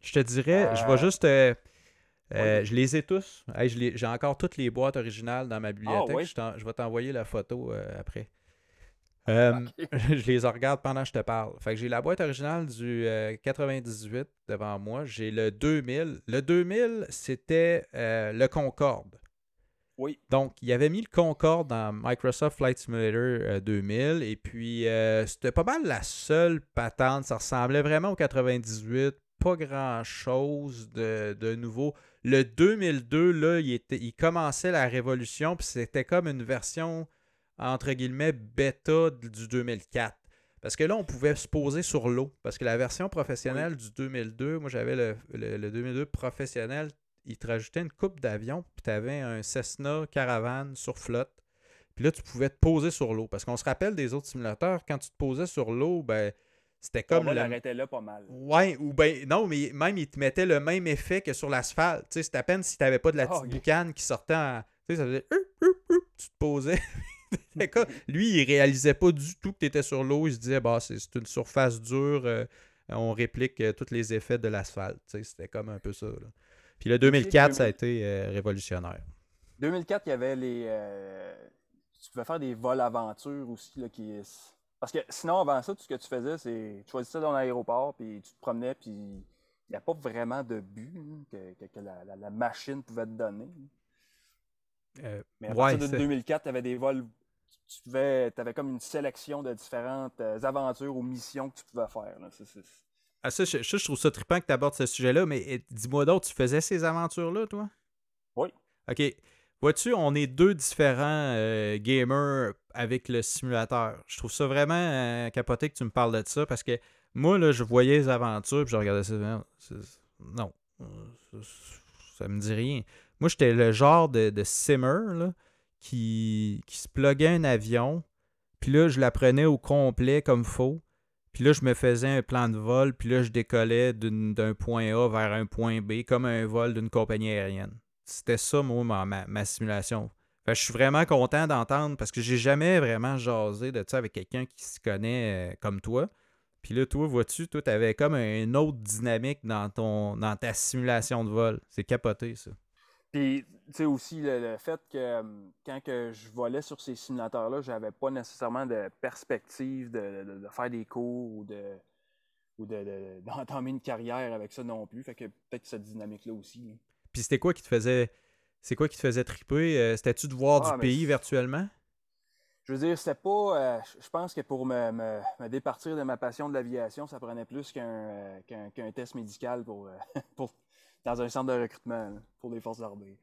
Je te dirais, je vais euh, juste. Euh, euh, je les ai tous. J'ai encore toutes les boîtes originales dans ma bibliothèque. Ah, je, vais t'envoyer la photo après. je les regarde pendant que je te parle. Fait que j'ai la boîte originale du 98 devant moi. J'ai le 2000. Le 2000, c'était le Concorde. Oui. Donc, il avait mis le Concorde dans Microsoft Flight Simulator 2000. Et puis, c'était pas mal la seule patente. Ça ressemblait vraiment au 98 pas grand-chose de, nouveau. Le 2002, là, il, était, il commençait la révolution, puis c'était comme une version, entre guillemets, bêta du 2004. Parce que là, on pouvait se poser sur l'eau. Parce que la version professionnelle du 2002, moi j'avais le, le, 2002 professionnel, il te rajoutait une coupe d'avion, puis tu avais un Cessna Caravane sur flotte. Puis là, tu pouvais te poser sur l'eau. Parce qu'on se rappelle des autres simulateurs, quand tu te posais sur l'eau, ben, c'était comme. On l'arrêtait là pas mal. Ouais, ou ben non, mais même il te mettait le même effet que sur l'asphalte. Tu sais, c'était à peine si tu n'avais pas de la oh, petite boucane qui sortait en. Tu sais, ça faisait. Tu te posais. Lui, il réalisait pas du tout que tu étais sur l'eau. Il se disait, bah, c'est une surface dure. Euh, on réplique euh, tous les effets de l'asphalte. Tu sais, c'était comme un peu ça. Puis le 2004, ça a été euh, révolutionnaire. 2004, il y avait les. tu pouvais faire des vols aventures aussi là, qui parce que sinon, avant ça, tout ce que tu faisais, c'est tu choisissais ton aéroport, puis tu te promenais, puis il n'y a pas vraiment de but hein, que, la, machine pouvait te donner. Euh, Mais à partir de 2004, tu avais des vols, tu avais comme une sélection de différentes euh, aventures ou missions que tu pouvais faire. Ah, ça, je, je, trouve ça trippant que tu abordes ce sujet-là, mais eh, dis-moi d'autres, tu faisais ces aventures-là, toi? Oui. OK. Vois-tu, on est deux différents euh, gamers avec le simulateur. Je trouve ça vraiment euh, capoté que tu me parles de ça parce que moi, je voyais les aventures puis je regardais ça. Non, ça me dit rien. Moi, j'étais le genre de, simmer qui, qui se pluguait un avion, puis là, je l'apprenais au complet comme faux. Puis là, je me faisais un plan de vol, puis là, je décollais d'un point A vers un point B, comme un vol d'une compagnie aérienne. C'était ça, moi, ma, simulation. je suis vraiment content d'entendre parce que j'ai jamais vraiment jasé de ça avec quelqu'un qui se connaît euh, comme toi. Puis là, toi, vois-tu, toi, avais comme une autre dynamique dans, ton, dans ta simulation de vol. C'est capoté, ça. Puis, tu sais, aussi le, fait que euh, quand que je volais sur ces simulateurs-là, j'avais pas nécessairement de perspective de, faire des cours ou de ou d'entamer une carrière avec ça non plus. Fait que peut-être cette dynamique-là aussi. Puis c'était quoi qui te faisait. C'est quoi qui te faisait triper? Euh, c'était-tu de voir du ah, pays virtuellement? Je veux dire, c'était pas. Euh, je pense que pour me, me, départir de ma passion de l'aviation, ça prenait plus qu'un euh, test médical pour, pour, dans un centre de recrutement pour les forces armées.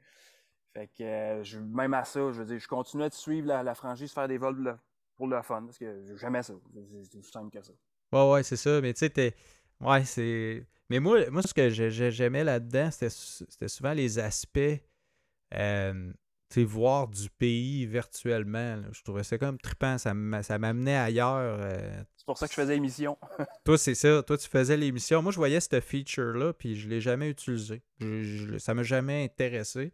Fait que je, même à ça, je veux dire, je continuais de suivre la, la franchise, faire des vols pour le fun, parce que j'aimais ça. C'est aussi simple que ça. Ouais, ouais, c'est ça. Mais tu sais, Ouais, c'est. Mais moi, moi, ce que j'aimais là-dedans, c'était souvent les aspects. Euh, voir du pays virtuellement. Je trouvais ça comme trippant. Ça m'amenait ailleurs. Euh. C'est pour ça que je faisais l'émission. toi, c'est ça. Toi, tu faisais l'émission. Moi, je voyais cette feature-là, puis je l'ai jamais utilisé. Ça ça m'a jamais intéressé.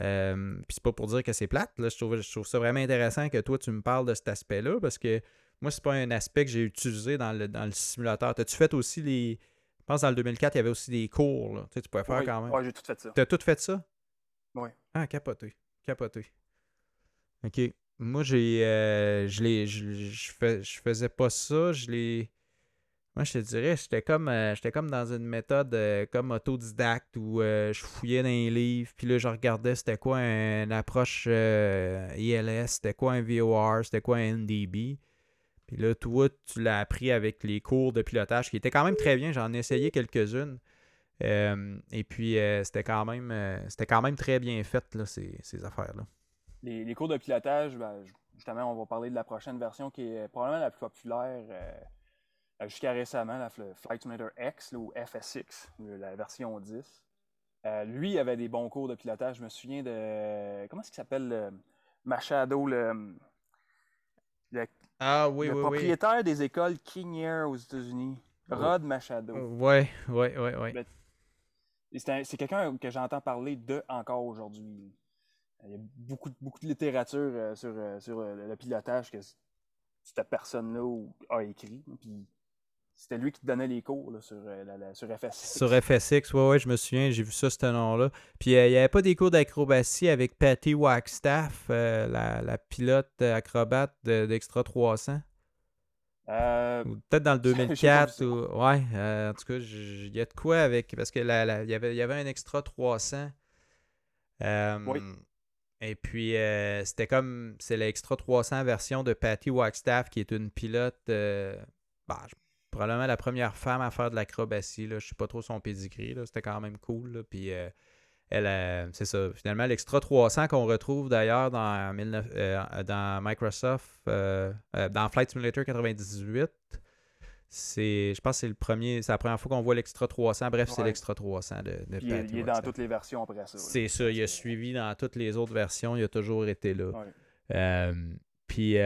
Euh, puis c'est pas pour dire que c'est plate. Là. Je, trouve, je trouve ça vraiment intéressant que toi, tu me parles de cet aspect-là parce que moi, c'est pas un aspect que j'ai utilisé dans le, dans le simulateur. T'as-tu fait aussi les. Je pense dans le 2004, il y avait aussi des cours. Là. Tu, sais, tu pouvais faire quand même. Oui, j'ai tout fait ça. T'as tout fait ça? Oui. Ah, capoté. Capoté. OK. Moi, j'ai. Euh, je l'ai. Je, je, faisais pas ça. Je l'ai. Moi, je te dirais, j'étais comme, euh, j'étais comme dans une méthode euh, comme autodidacte où je fouillais dans les livres, puis là, je regardais c'était quoi une approche ILS, c'était quoi un VOR, c'était quoi un NDB. Puis là, toi, tu l'as appris avec les cours de pilotage qui étaient quand même très bien. J'en ai essayé quelques-unes. Euh, et puis, euh, c'était quand même euh, c'était quand même très bien fait, là, ces, affaires-là. Les, cours de pilotage, ben, justement, on va parler de la prochaine version qui est probablement la plus populaire jusqu'à récemment, la Flight Simulator X ou FSX, la version 10. lui avait des bons cours de pilotage. Je me souviens de. Comment est-ce qu'il s'appelle Machado, le, ah oui, le propriétaire des écoles King Air aux États-Unis, Rod Machado. Oui, oui, oui, oui. C'est quelqu'un que j'entends parler de encore aujourd'hui. Il y a beaucoup, beaucoup de littérature euh, sur, euh, sur euh, le pilotage que cette personne-là a écrit. Puis c'était lui qui te donnait les cours sur, euh, sur FSX. Sur FSX, ouais, ouais, je me souviens, j'ai vu ça, ce nom-là. Puis euh, il n'y avait pas des cours d'acrobatie avec Patty Wagstaff, euh, la, pilote acrobate d'Extra 300? Peut-être dans le 2004. ou... Ouais, en tout cas, il y a de quoi avec. Parce qu'il y, avait, y avait un Extra 300. oui. Et puis, c'était comme. C'est l'Extra 300 version de Patty Wagstaff, qui est une pilote. Bah, probablement la première femme à faire de l'acrobatie. Je ne sais pas trop son pedigree. C'était quand même cool. Puis euh, elle, euh, c'est ça. Finalement, l'extra 300 qu'on retrouve d'ailleurs dans, euh, dans Microsoft, dans Flight Simulator 98. C'est, je pense que c'est le premier, c'est la première fois qu'on voit l'extra 300. Bref, c'est l'extra 300 de, de il, il est dans toutes les versions après ça. C'est ça, il a suivi dans toutes les autres versions, il a toujours été là. puis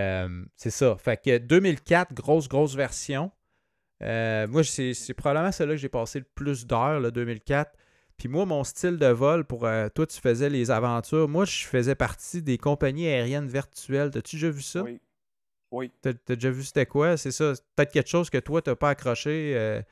c'est ça. Fait que 2004, grosse, grosse version. Euh, moi, c'est probablement celle-là que j'ai passé le plus d'heures, le 2004. Puis moi, mon style de vol, pour euh, toi, tu faisais les aventures. Moi, je faisais partie des compagnies aériennes virtuelles. T'as-tu déjà vu ça? Oui. Oui. T'as déjà vu c'était quoi? C'est ça. Peut-être quelque chose que toi, t'as pas accroché.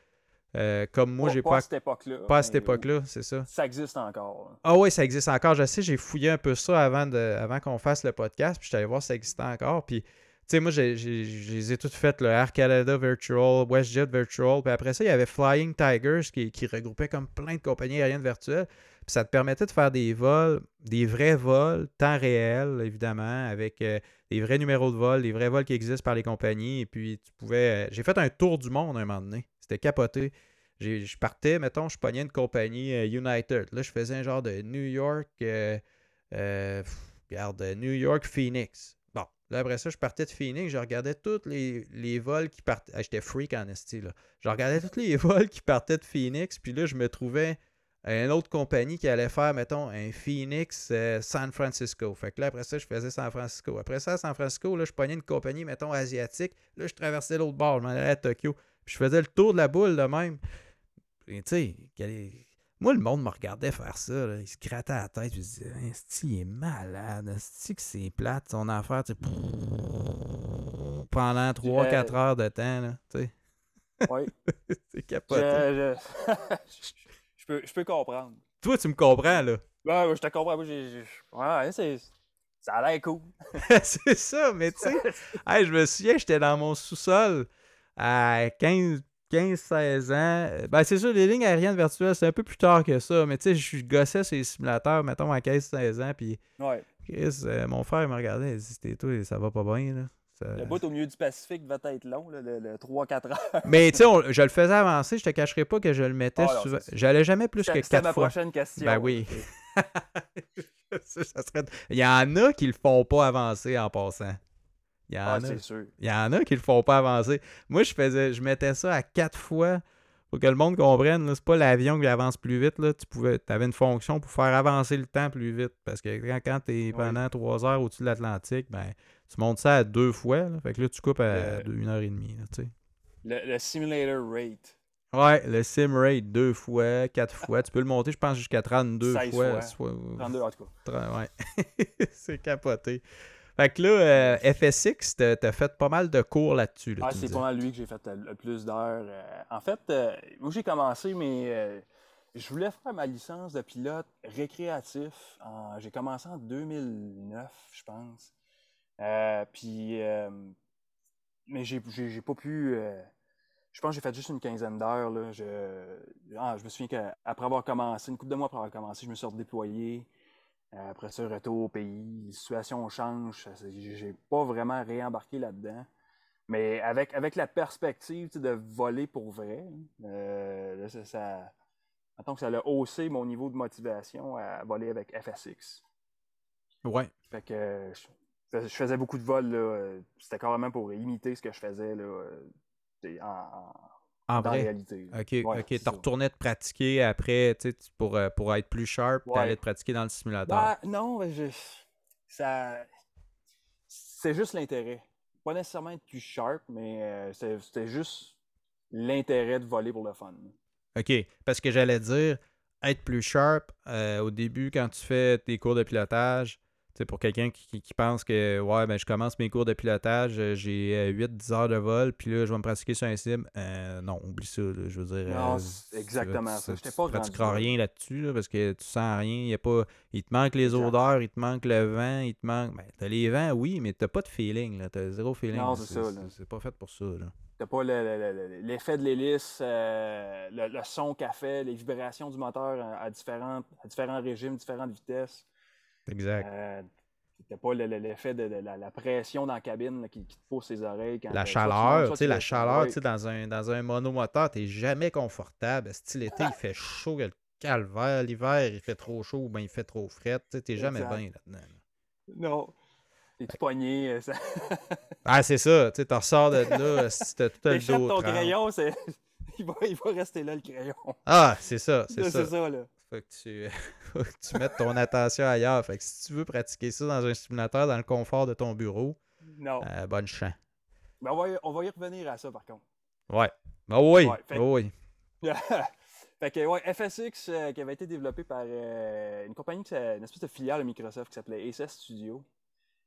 Euh, comme moi, j'ai pas. Pas à cette époque-là. Pas à cette époque-là, c'est ça. Ça existe encore. Ah oui, ça existe encore. Je sais, j'ai fouillé un peu ça avant, de, avant qu'on fasse le podcast, puis je allé voir si ça existait encore. Puis tu sais, moi, j'ai, les ai toutes faites, le Air Canada Virtual, WestJet Virtual, puis après ça, il y avait Flying Tigers qui, qui regroupait comme plein de compagnies aériennes virtuelles. Puis ça te permettait de faire des vols, des vrais vols, temps réel, évidemment, avec euh, des vrais numéros de vol, des vrais vols qui existent par les compagnies. Et puis, tu pouvais. Euh, j'ai fait un tour du monde un moment donné. C'était capoté. Je partais, mettons, je pognais une compagnie euh, United. Là, je faisais un genre de New York. regarde, New York Phoenix. Là, après ça, je partais de Phoenix, je regardais tous les, vols qui partaient. Ah, j'étais freak en esti, là. Je regardais tous les vols qui partaient de Phoenix, puis là, je me trouvais à une autre compagnie qui allait faire, mettons, un Phoenix euh, San Francisco. Fait que là, après ça, je faisais San Francisco. Après ça, San Francisco, là, je pognais une compagnie, mettons, asiatique. Là, je traversais l'autre bord, je m'en allais à Tokyo. Puis je faisais le tour de la boule de même. Tu sais, moi, le monde me regardait faire ça. Il se grattait la tête. Je me disais, il est malade. C'est que c'est plate, son affaire. Tu pendant 3-4 heures de temps. Là, tu sais. Oui. c'est capoté. Je, je, peux, je peux comprendre. Toi, tu me comprends, là. Ouais, je te comprends. Moi, Ouais, c'est. Ça a l'air cool. c'est ça, mais tu sais, je me souviens, j'étais dans mon sous-sol à 15, 15-16 ans. Euh, ben, c'est sûr, les lignes aériennes virtuelles, c'est un peu plus tard que ça. Mais tu sais, je gossais sur les simulateurs, mettons, à 15-16 ans. Puis, ouais. Chris, euh, mon frère me regardait. Il dit C'était toi, ça va pas bien. Là. Le bout au milieu du Pacifique va être long, là, le, 3-4 heures. Mais tu sais, je le faisais avancer. Je te cacherai pas que je le mettais souvent. J'allais jamais plus que 4 fois. C'est ma prochaine question. Ben oui. Il y en a qui le font pas avancer en passant. Il y en Ah, a. sûr. Il y en a qui le font pas avancer. Moi, je faisais, je mettais ça à quatre fois pour que le monde comprenne. C'est pas l'avion qui avance plus vite. Là. Tu pouvais, avais une fonction pour faire avancer le temps plus vite. Parce que quand, quand tu es pendant trois heures au-dessus de l'Atlantique, ben, tu montes ça à deux fois. là. Fait que là, tu coupes à Le- une heure et demie. là, tu sais. Le, le simulator rate. Ouais, le sim rate deux fois, quatre fois. Tu peux le monter, je pense, jusqu'à 32 16 fois. fois. soit- 32 en tout cas. Ouais. c'est capoté. Fait que là, euh, FSX, t'as fait pas mal de cours là-dessus. là, Ah, c'est pas mal lui que j'ai fait le, plus d'heures. Euh, en fait, euh, moi j'ai commencé, mais euh, je voulais faire ma licence de pilote récréatif. J'ai commencé en 2009, je pense. Euh, puis, mais j'ai pas pu. je pense que j'ai fait juste une quinzaine d'heures. là. Je, ah, je me souviens qu'après avoir commencé, une couple de mois après avoir commencé, je me suis redéployé. Après ça, retour au pays, ça, c'est- J'ai pas vraiment réembarqué là-dedans. Mais avec, avec la perspective de voler pour vrai, euh, là, ça, ça, que ça a haussé mon niveau de motivation à voler avec FSX. Ouais. Fait que je, je faisais beaucoup de vols. euh, C'était carrément pour imiter ce que je faisais là, euh, en- En dans vrai. réalité. Ok, Ouais, ok. ça. retournais te pratiquer après, tu sais, pour, euh, pour être plus sharp, Ouais. t'allais te pratiquer dans le simulateur. Ben, non, je- ça, c'est juste l'intérêt. Pas nécessairement être plus sharp, mais euh, c'était c'était juste l'intérêt de voler pour le fun. Ok, parce que j'allais dire, être plus sharp euh, au début quand tu fais tes cours de pilotage, tu pour quelqu'un qui, qui- pense que, ouais, ben je commence mes cours de pilotage, euh, j'ai 8-10 heures de vol, puis là, je vais me pratiquer sur un sim. Euh, non, oublie ça, là, je veux dire. Non, euh, tu- exactement tu- ça. tu- tu pas pratiqueras rien là-dessus, là, parce que tu sens rien. Il, y a pas, il te manque les odeurs, il te manque le vent, il te manque. Ben, t'as les vents, oui, mais t'as pas de feeling, là. T'as zéro feeling. Non, c'est ça. C'est pas fait pour ça. T'as pas le- le- le- l'effet de l'hélice, euh, le, son qu'elle fait, les vibrations du moteur à, à différents régimes, différentes vitesses. Exact. Euh, T'as pas le- le- l'effet de, de la, la pression dans la cabine là, qui, qui te pousse les oreilles. Quand La chaleur, tu sais, la chaleur, tu sais, dans un, dans un monomoteur, t'es jamais confortable. Style l'été, il fait chaud, il y a le calvaire. L'hiver, il fait trop chaud ou ben il fait trop frais. Tu sais, t'es jamais bien là-dedans. là. Non. Les tout poignets, euh, ça... Ah, c'est ça, tu sais, t'en ressors de là, si t'as tout le dos ton crayon, il, va, il va rester là, le crayon. Ah, c'est ça, c'est C'est ça. ça. là. Faut que, tu, faut que tu mettes ton attention ailleurs. Fait que si tu veux pratiquer ça dans un simulateur, dans le confort de ton bureau, Non. euh, bonne chance. Mais on va, y, on va y revenir à ça, par contre. Ouais. Ah oui, Ouais, fait- ah oui. fait que, ouais, FSX, euh, qui avait été développé par euh, une compagnie, qui une espèce de filiale de Microsoft qui s'appelait Aces Studio.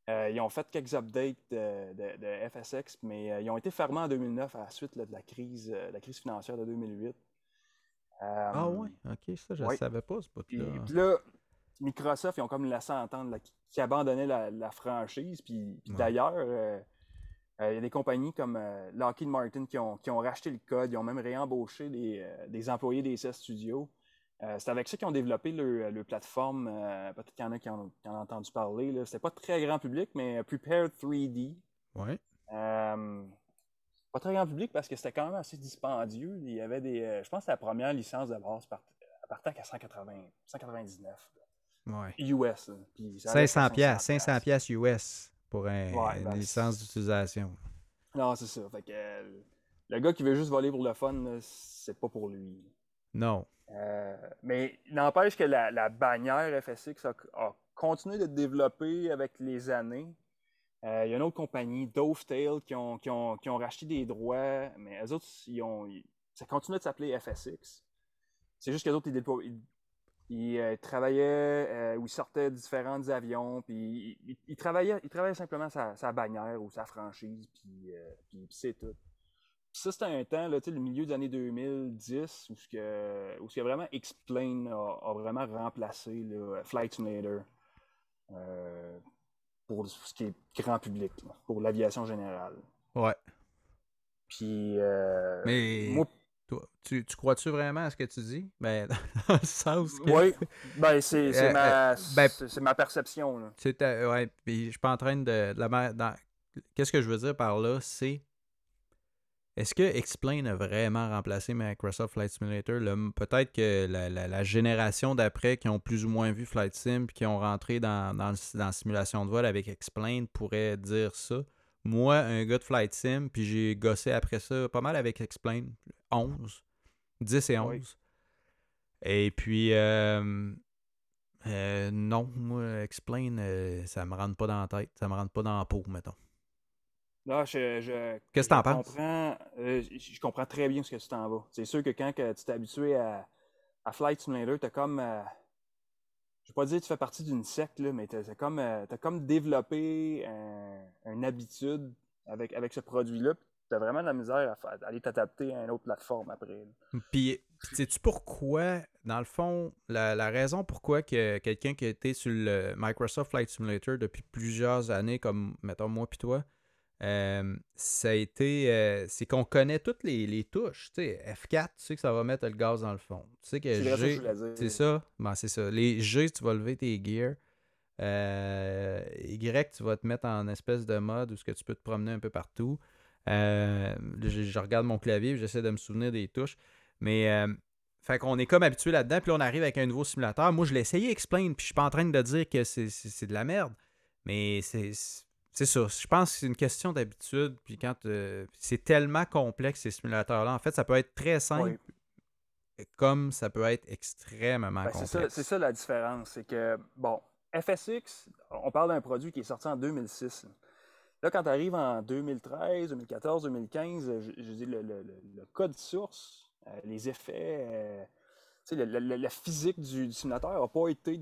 Euh, ils ont fait quelques updates de, de- de FSX, mais ils ont été fermés en 2009 à la suite là, de la crise, euh, la crise financière de 2008. Euh, Ah ouais, ok, ça, je ne ouais. savais pas, ce Puis, bout-là. puis là, Microsoft, ils ont comme laissé entendre là, qu'ils abandonnaient la, la franchise. Puis, puis Ouais. d'ailleurs, euh, euh, il y a des compagnies comme euh, Lockheed Martin qui ont, qui ont racheté le code. Ils ont même réembauché des, euh, des employés des CS Studios. C'est avec ça qu'ils ont développé leur, leur plateforme. Peut-être qu'il y en a qui en, qui en ont entendu parler. là. C'était pas très grand public, mais Prepare 3D. Ouais. Pas très grand public parce que c'était quand même assez dispendieux. Il y avait des. euh, je pense que la première licence de base part- partait à 180, 199 Ouais. US. là. Puis ça allait 500 jusqu'à pièces, 500 pièces US pour un- Ouais, une ben, licence d'utilisation. Non, c'est ça. Fait que, euh, le gars qui veut juste voler pour le fun, c'est pas pour lui. Non. Euh, mais il n'empêche que la, la bannière FSX a, a continué de développer avec les années. Euh, il y a une autre compagnie, Dovetail, qui ont, qui, ont, qui ont racheté des droits, mais eux autres, ils ont, ça continue de s'appeler FSX. C'est juste que les autres, ils, ils- ils, euh, travaillaient euh, ou ils sortaient différents avions, puis ils, travaillaient, ils travaillaient simplement sa, sa bannière ou sa franchise, puis, puis- c'est tout. Ça, c'était un temps, là, le milieu des années 2010, où, ce que, où vraiment Explain a, a vraiment remplacé là, Flight Simulator pour ce qui est grand public, là, pour l'aviation générale. Ouais. Puis, euh, Mais moi, toi, tu, tu crois-tu vraiment à ce que tu dis? Ben, dans le sens que. oui, ben, c'est Euh, ma, euh, ben- ma perception. Là. Ouais, puis je suis pas en train de, de la ma- dans- Qu'est-ce que je veux dire par là, c'est est-ce que Explain a vraiment remplacé Microsoft Flight Simulator? Peut-être que la, la- la génération d'après qui ont plus ou moins vu Flight Sim puis qui ont rentré dans, dans, dans la simulation de vol avec Explain pourrait dire ça. moi, un gars de Flight Sim, puis j'ai gossé après ça pas mal avec Explain, 11, 10 et 11. Et puis, euh, euh, non, moi, Explain, euh, ça me rentre pas dans la tête, ça me rentre pas dans la peau, mettons. Là, je, je Qu'est-ce que t'en penses? comprends, euh, je je comprends très bien ce que tu t'en vas. C'est sûr que quand que tu t'es habitué à, à Flight Simulator, t'as comme. euh, je vais pas dire que tu fais partie d'une secte, là, mais t'as t'as comme, euh, t'as comme développé un- une habitude avec, avec ce produit-là. T'as vraiment de la misère à, à aller t'adapter à une autre plateforme après. là. Puis, sais-tu pourquoi, dans le fond, la, la raison pourquoi que quelqu'un qui a été sur le Microsoft Flight Simulator depuis plusieurs années, comme, mettons, moi puis toi, euh, ça a été, euh, c'est qu'on connaît toutes les, les touches. Tu sais, F4, tu sais que ça va mettre le gaz dans le fond. Tu sais que C'est ça G, c'est. Ben, c'est ça. Les G, tu vas lever tes gears. Euh, y, tu vas te mettre en espèce de mode où ce que tu peux te promener un peu partout. Je, je regarde mon clavier, j'essaie de me souvenir des touches. Mais, fait qu'on est comme habitué là-dedans. Puis là, on arrive avec un nouveau simulateur. Moi, je l'ai essayé Explain, puis je suis pas en train de dire que c'est de la merde. Mais c'est c'est ça. Je pense que c'est une question d'habitude. Puis quand euh, c'est tellement complexe, ces simulateurs-là, en fait, ça peut être très simple, Oui. comme ça peut être extrêmement Ben, complexe. ça, c'est ça la différence. C'est que, bon, FSX, on parle d'un produit qui est sorti en 2006. Là, quand tu arrives en 2013, 2014, 2015, euh, je, je dis le, le- le- le code source, euh, les effets, euh, le- la physique du, du simulateur n'a pas été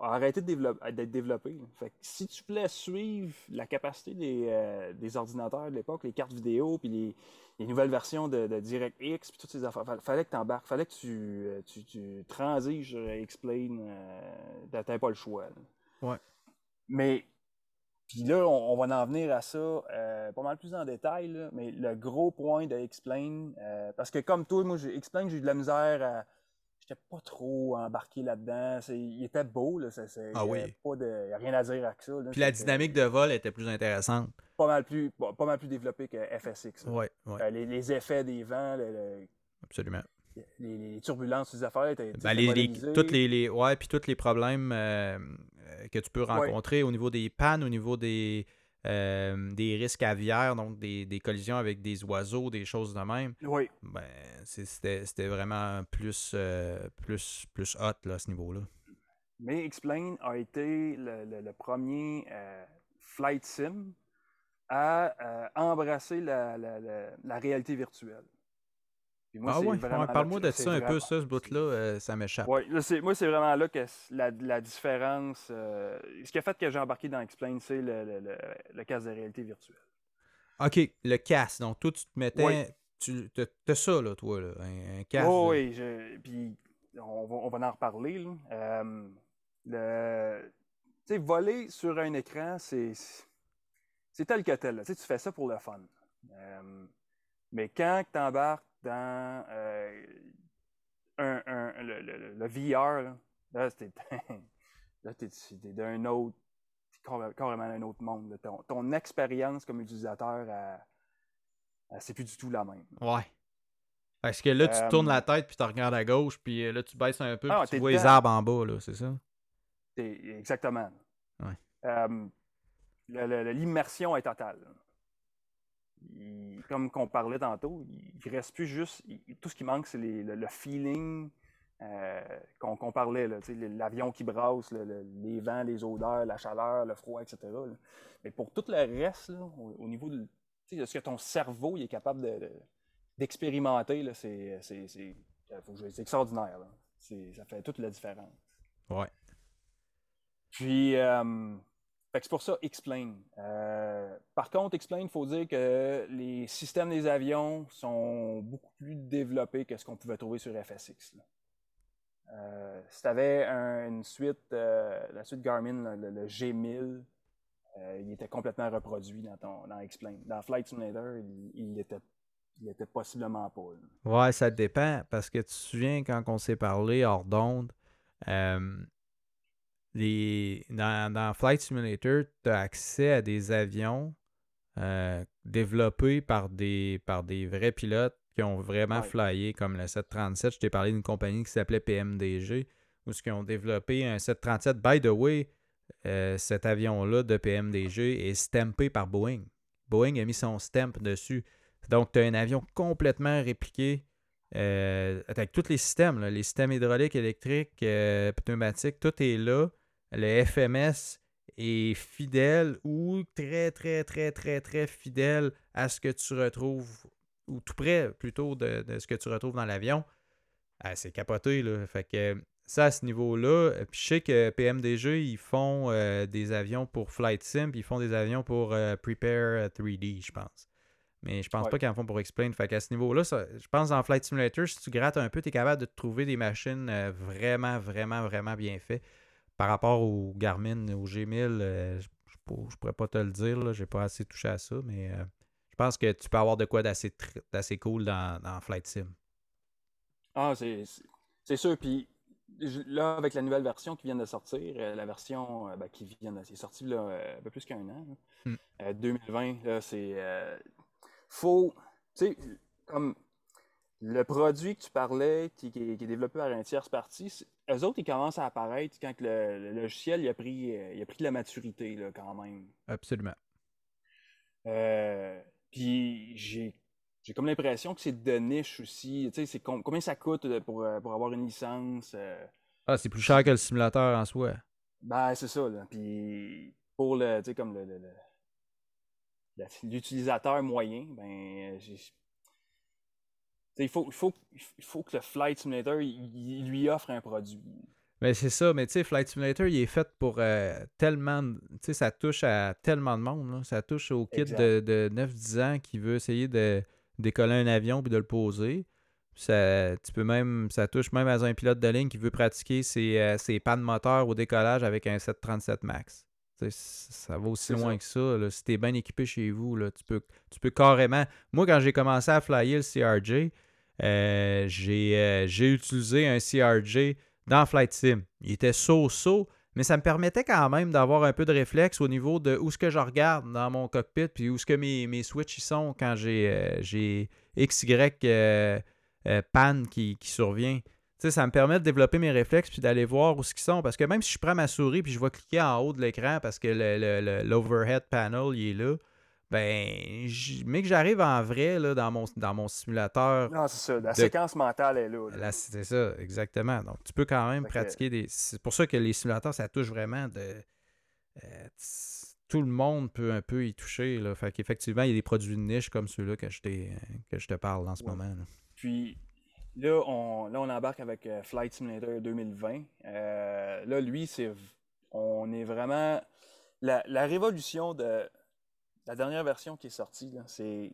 a arrêté d'être développé. Fait que si tu voulais suivre la capacité des, euh, des ordinateurs de l'époque, les cartes vidéo, puis les, les nouvelles versions de, de DirectX, puis toutes ces affaires, fa- fallait que tu embarques, fallait que tu, euh, tu, tu transiges sur Explain, euh, t'avais pas le choix. là. Ouais. Mais puis là, on, on va en venir à ça euh, pas mal plus en détail, là, mais le gros point de Explain, euh, parce que comme toi, moi, j'ai- Explain, j'ai eu de la misère à. J'étais pas trop embarqué là-dedans. Il était beau, là. ça- c'est- Ah oui. avait Pas de, il y a rien à dire avec ça. là. Puis la dynamique de vol était plus intéressante. Pas mal plus, pas, pas mal plus développé que FSX. Ouais, Euh, les, les effets des vents, le- le- absolument. les, les turbulences, ces affaires étaient. Ben, les, les- toutes les, les- ouais, puis tous les problèmes euh, euh, que tu peux rencontrer au niveau des pannes, au niveau des, euh, des risques aviaires, donc des, des collisions avec des oiseaux, des choses de même, Oui. ben, c'était c'était vraiment plus, euh, plus, plus hot là, à ce niveau-là. Mais Explain a été le, le- le premier euh, flight sim à embrasser la, la- la- la réalité virtuelle. Moi, ah ouais, parle-moi de ça un peu, ça, ce bout-là, euh, ça m'échappe. Ouais, là, moi, c'est vraiment là que la, la différence. euh, ce qui a fait que j'ai embarqué dans Explain, c'est le, le, le, le casque de réalité virtuelle. OK, le casque. Donc, toi, tu te mettais. Tu as ça, là, toi, là, un, un casque. Oh, oui, je- puis on va, on va en reparler. là. Euh, le, tu sais, voler sur un écran, c'est tel que tel. Tu fais ça pour le fun. Mais quand tu embarques dans euh, un, un- le, le- le VR, là, là, t'es d'un autre, carrément un autre monde. là. Ton, ton expérience comme utilisateur, c'est plus du tout la même. Ouais. Parce que là, tu Euh, tournes la tête, puis tu regardes à gauche, puis euh, là, tu baisses un peu, Ah, puis tu vois les arbres en bas, là, c'est ça? Exactement. Ouais. Euh, L'immersion est totale. Il- comme qu'on parlait tantôt, il ne reste plus juste. il- tout ce qui manque, c'est le, le feeling euh, qu'on parlait. L'avion qui brasse, le- le- les vents, les odeurs, la chaleur, le froid, etc. là. Mais pour tout le reste, là, au, au niveau de, de ce que ton cerveau il est capable de- de- d'expérimenter, là, c'est c'est extraordinaire. là. Ça fait toute la différence. Ouais. Puis, euh, fait c'est pour ça Explain. Euh, par contre, Explain, il faut dire que les systèmes des avions sont beaucoup plus développés que ce qu'on pouvait trouver sur FSX. là. Euh, si tu avais une suite, euh, la suite Garmin, le, le G1000, euh, il était complètement reproduit dans, ton, Explain. Dans Flight Simulator, il, il était, il était possiblement pas. là. Ouais, ça dépend, parce que tu te souviens, quand on s'est parlé hors d'onde, les, dans, dans Flight Simulator, tu as accès à des avions euh, développés par des, par des vrais pilotes qui ont vraiment Ouais. flyé, comme le 737. Je t'ai parlé d'une compagnie qui s'appelait PMDG, où ce qu'ils ont développé un 737. By the way, euh, cet avion-là de PMDG est stampé par Boeing. Boeing a mis son stamp dessus. Donc, tu as un avion complètement répliqué euh, avec tous les systèmes, les systèmes hydrauliques, électriques, euh, pneumatiques, tout est là. Le FMS est fidèle ou très, très, très, très, très fidèle à ce que tu retrouves, ou tout près plutôt de, ce que tu retrouves dans l'avion. Ah, c'est capoté, là. Fait que ça, à ce niveau-là, je sais que PMDG, ils font euh, des avions pour Flight Sim, puis ils font des avions pour Prepare 3D, je pense. Mais je pense pas qu'ils en font pour Explain. Fait qu'à ce niveau-là, je pense dans Flight Simulator, si tu grattes un peu, tu es capable de trouver des machines euh, vraiment, vraiment, vraiment bien faites. Par rapport au Garmin, au G1000, euh, je, ne pourrais pas te le dire, j'ai pas assez touché à ça, mais euh, je pense que tu peux avoir de quoi d'assez, cool dans, Flight Sim. Ah, c'est, sûr. Puis là, avec la nouvelle version qui vient de sortir, la version ben, qui vient de, c'est sorti là, un peu plus qu'un an, 2020, hmm. là, c'est faut, tu sais, comme le produit que tu parlais, qui, est développé par un tierce partie, eux autres, ils commencent à apparaître quand le, logiciel il a, pris, euh, il a pris de la maturité, là, quand même. Absolument. Euh, puis j'ai j'ai comme l'impression que c'est de niche aussi. Tu sais, c'est combien ça coûte euh, pour, pour avoir une licence? Ah, c'est plus cher que le simulateur en soi. Ben, c'est ça. Là. Puis pour le, tu sais, comme le, l'utilisateur moyen, ben, il faut, faut, faut que le Flight Simulator il, lui offre un produit. Mais c'est ça, mais tu sais, Flight Simulator, il est fait pour euh, tellement. Tu sais, ça touche à tellement de monde. Ça touche au kit de, de 9-10 ans qui veut essayer de décoller un avion puis de le poser. Ça, tu peux même, ça touche même à un pilote de ligne qui veut pratiquer ses, euh, ses pannes moteurs au décollage avec un 737 MAX. Ça va aussi loin que ça. Si tu es bien équipé chez vous, là, tu, peux, tu peux carrément. Moi, quand j'ai commencé à flyer le CRJ, euh, euh, j'ai utilisé un CRJ dans Flight Sim. Il était so-so, mais ça me permettait quand même d'avoir un peu de réflexe au niveau de où ce que je regarde dans mon cockpit, puis où ce que mes, mes switches sont quand j'ai euh, XY pan qui, qui survient ça me permet de développer mes réflexes puis d'aller voir où ce sont. Parce que même si je prends ma souris puis je vais cliquer en haut de l'écran parce que l'overhead panel il est là, ben, mais que j'arrive en vrai là, dans, mon, dans mon simulateur. Non, c'est ça. La séquence mentale est là. C'est ça, exactement. Donc, tu peux quand même pratiquer des. C'est pour ça que les simulateurs, ça touche vraiment de. Euh, tout le monde peut un peu y toucher. Là. Fait qu'effectivement, il y a des produits de niche comme ceux-là que je, que je te parle en ce moment. Puis, Là, on, là, on embarque avec euh, Flight Simulator 2020. Euh, là, lui, c'est, on est vraiment. La, révolution de la dernière version qui est sortie, c'est.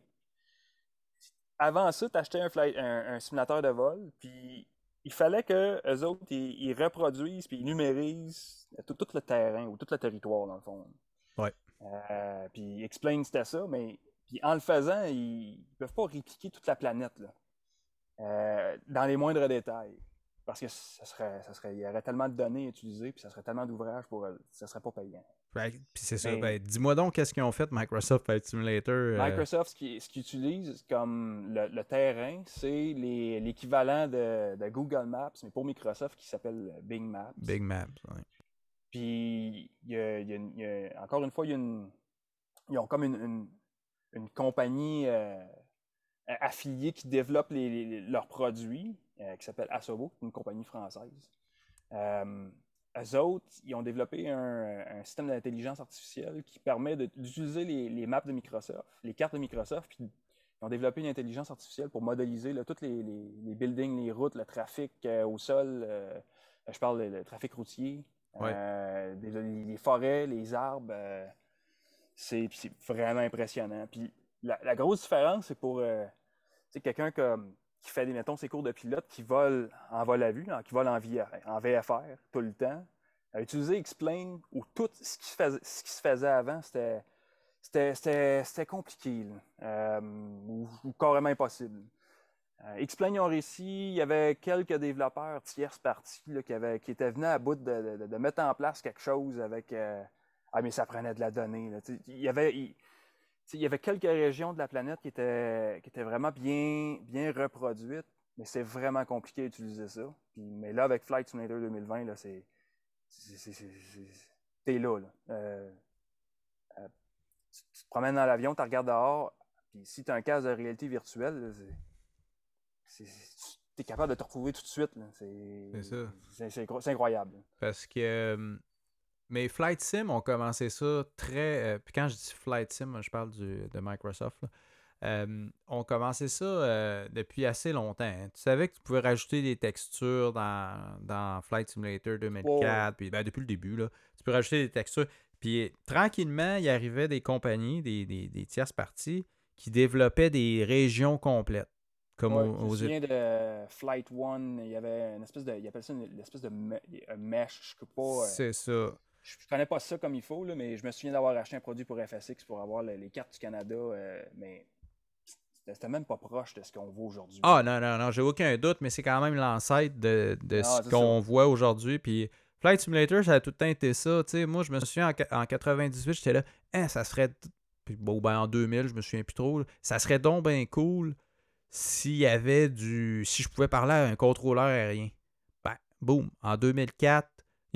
Avant ça, tu achetais un, un, simulateur de vol, puis il fallait que eux autres, ils, reproduisent puis ils numérisent tout, le terrain ou tout le territoire, dans le fond. Ouais. Euh, puis Explain, c'était ça, mais puis en le faisant, ils ne peuvent pas répliquer toute la planète. Là. Euh, dans les moindres détails. Parce que ça serait, ça serait, il y aurait tellement de données utilisées, puis ça serait tellement d'ouvrages pour ça serait pas payant. Puis c'est ça. Ben, dis-moi donc, qu'est-ce qu'ils ont fait Microsoft Flight Simulator euh? Microsoft, ce qu'ils ce utilisent comme le, terrain, c'est l'équivalent de, de, Google Maps, mais pour Microsoft, qui s'appelle Bing Maps. Bing Maps, oui. Puis, il y a, encore une fois, il y a une, ils ont comme une, une, compagnie. Euh, affiliés qui développent leurs produits, euh, qui s'appelle Asobo, une compagnie française. Euh, eux autres, ils ont développé un, système d'intelligence artificielle qui permet d'utiliser les, maps de Microsoft, les cartes de Microsoft, puis ils ont développé une intelligence artificielle pour modéliser tous les, buildings, les routes, le trafic au sol. je parle du trafic routier, les, forêts, les arbres. c'est vraiment impressionnant. Puis la, grosse différence, c'est pour quelqu'un qui fait, mettons, ses cours de pilote, qui vole en vol à vue, qui vole en, VFR tout le temps, à utiliser Explain ou tout ce qui, se faisait avant, c'était compliqué euh, ou, carrément impossible. Euh, Explain ont réussi, il y avait quelques développeurs tierces parties qui, étaient venus à bout de, mettre en place quelque chose avec. Euh, ah, mais ça prenait de la donnée. il y avait y avait quelques régions de la planète qui étaient, qui étaient vraiment bien, bien reproduites, mais c'est vraiment compliqué d'utiliser ça. mais là, avec Flight Simulator 2020, là, c'est. T'es là. là. Euh, euh, te promènes dans l'avion, tu regardes dehors, puis si tu as un casque de réalité virtuelle, tu es capable de te retrouver tout de suite. C'est ça. C'est incroyable. Parce que. Mais Flight Sim ont commencé ça très. Euh, puis quand je dis Flight Sim, je parle de Microsoft. On ont commencé ça euh, depuis assez longtemps. Hein. Tu savais que tu pouvais rajouter des textures dans, Flight Simulator 2004, puis ben, depuis le début, là, tu peux rajouter des textures. Puis tranquillement, il arrivait des compagnies, des, des, tierces parties, qui développaient des régions complètes. Comme aux, je me souviens de Flight One, il y avait une espèce de. Il appelle ça une, espèce de mesh, je sais pas. Euh, C'est ça. Je, ne connais pas ça comme il faut, là, mais je me souviens d'avoir acheté un produit pour FSX pour avoir les, cartes du Canada, euh, mais c'était même pas proche de ce qu'on voit aujourd'hui. Ah non, non, non, j'ai aucun doute, mais c'est quand même l'ancêtre de, de ah, ce qu'on voit aujourd'hui. Puis Flight Simulator, ça a tout le temps été ça. moi, je me souviens en, 98, j'étais là, hein, ça serait. Puis bon, ben en 2000, je me souviens plus trop. Ça serait donc bien cool s'il y avait du. Si je pouvais parler à un contrôleur aérien. Ben, boum, en 2004,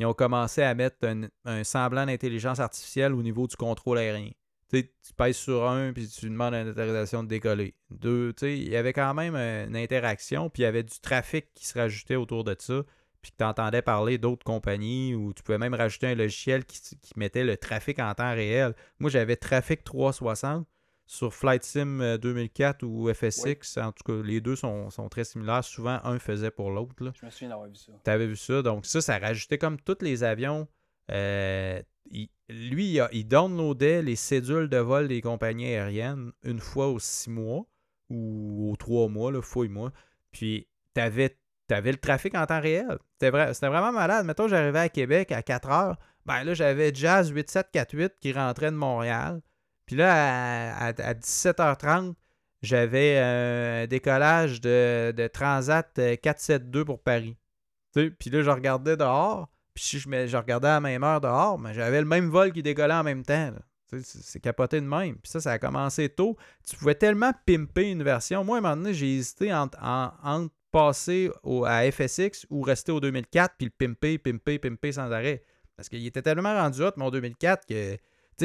ils ont commencé à mettre un, semblant d'intelligence artificielle au niveau du contrôle aérien. tu pèses sur un, puis tu demandes une autorisation de décoller. Deux, il y avait quand même une interaction, puis il y avait du trafic qui se rajoutait autour de ça puis que tu entendais parler d'autres compagnies ou tu pouvais même rajouter un logiciel qui, mettait le trafic en temps réel. Moi, j'avais Trafic 360 sur Flight Sim 2004 euh, ou FSX. En tout cas, les deux sont, très similaires. Souvent, un faisait pour l'autre. Je me souviens d'avoir vu ça. Tu avais vu ça? Donc, ça, ça rajoutait comme tous les avions. Euh, lui, il, il downloadait les cédules de vol des compagnies aériennes une fois aux six mois ou aux trois mois, là, fouille-moi. Puis, tu avais avais le trafic en temps réel. C'était, vraiment malade. Mettons, j'arrivais à Québec à 4 heures. Ben là, j'avais Jazz 8748 qui rentrait de Montréal. Puis là, à, 17h30, j'avais un décollage de, Transat 472 pour Paris. Puis là, je regardais dehors. Puis si je, je regardais à la même heure dehors, mais j'avais le même vol qui décollait en même temps. C'est capoté de même. Puis ça, ça a commencé tôt. Tu pouvais tellement pimper une version. Moi, à un moment donné, j'ai hésité entre, entre passer au, à FSX ou rester au 2004 puis le pimper, pimper, pimper sans arrêt. Parce qu'il était tellement rendu hot, mon 2004, que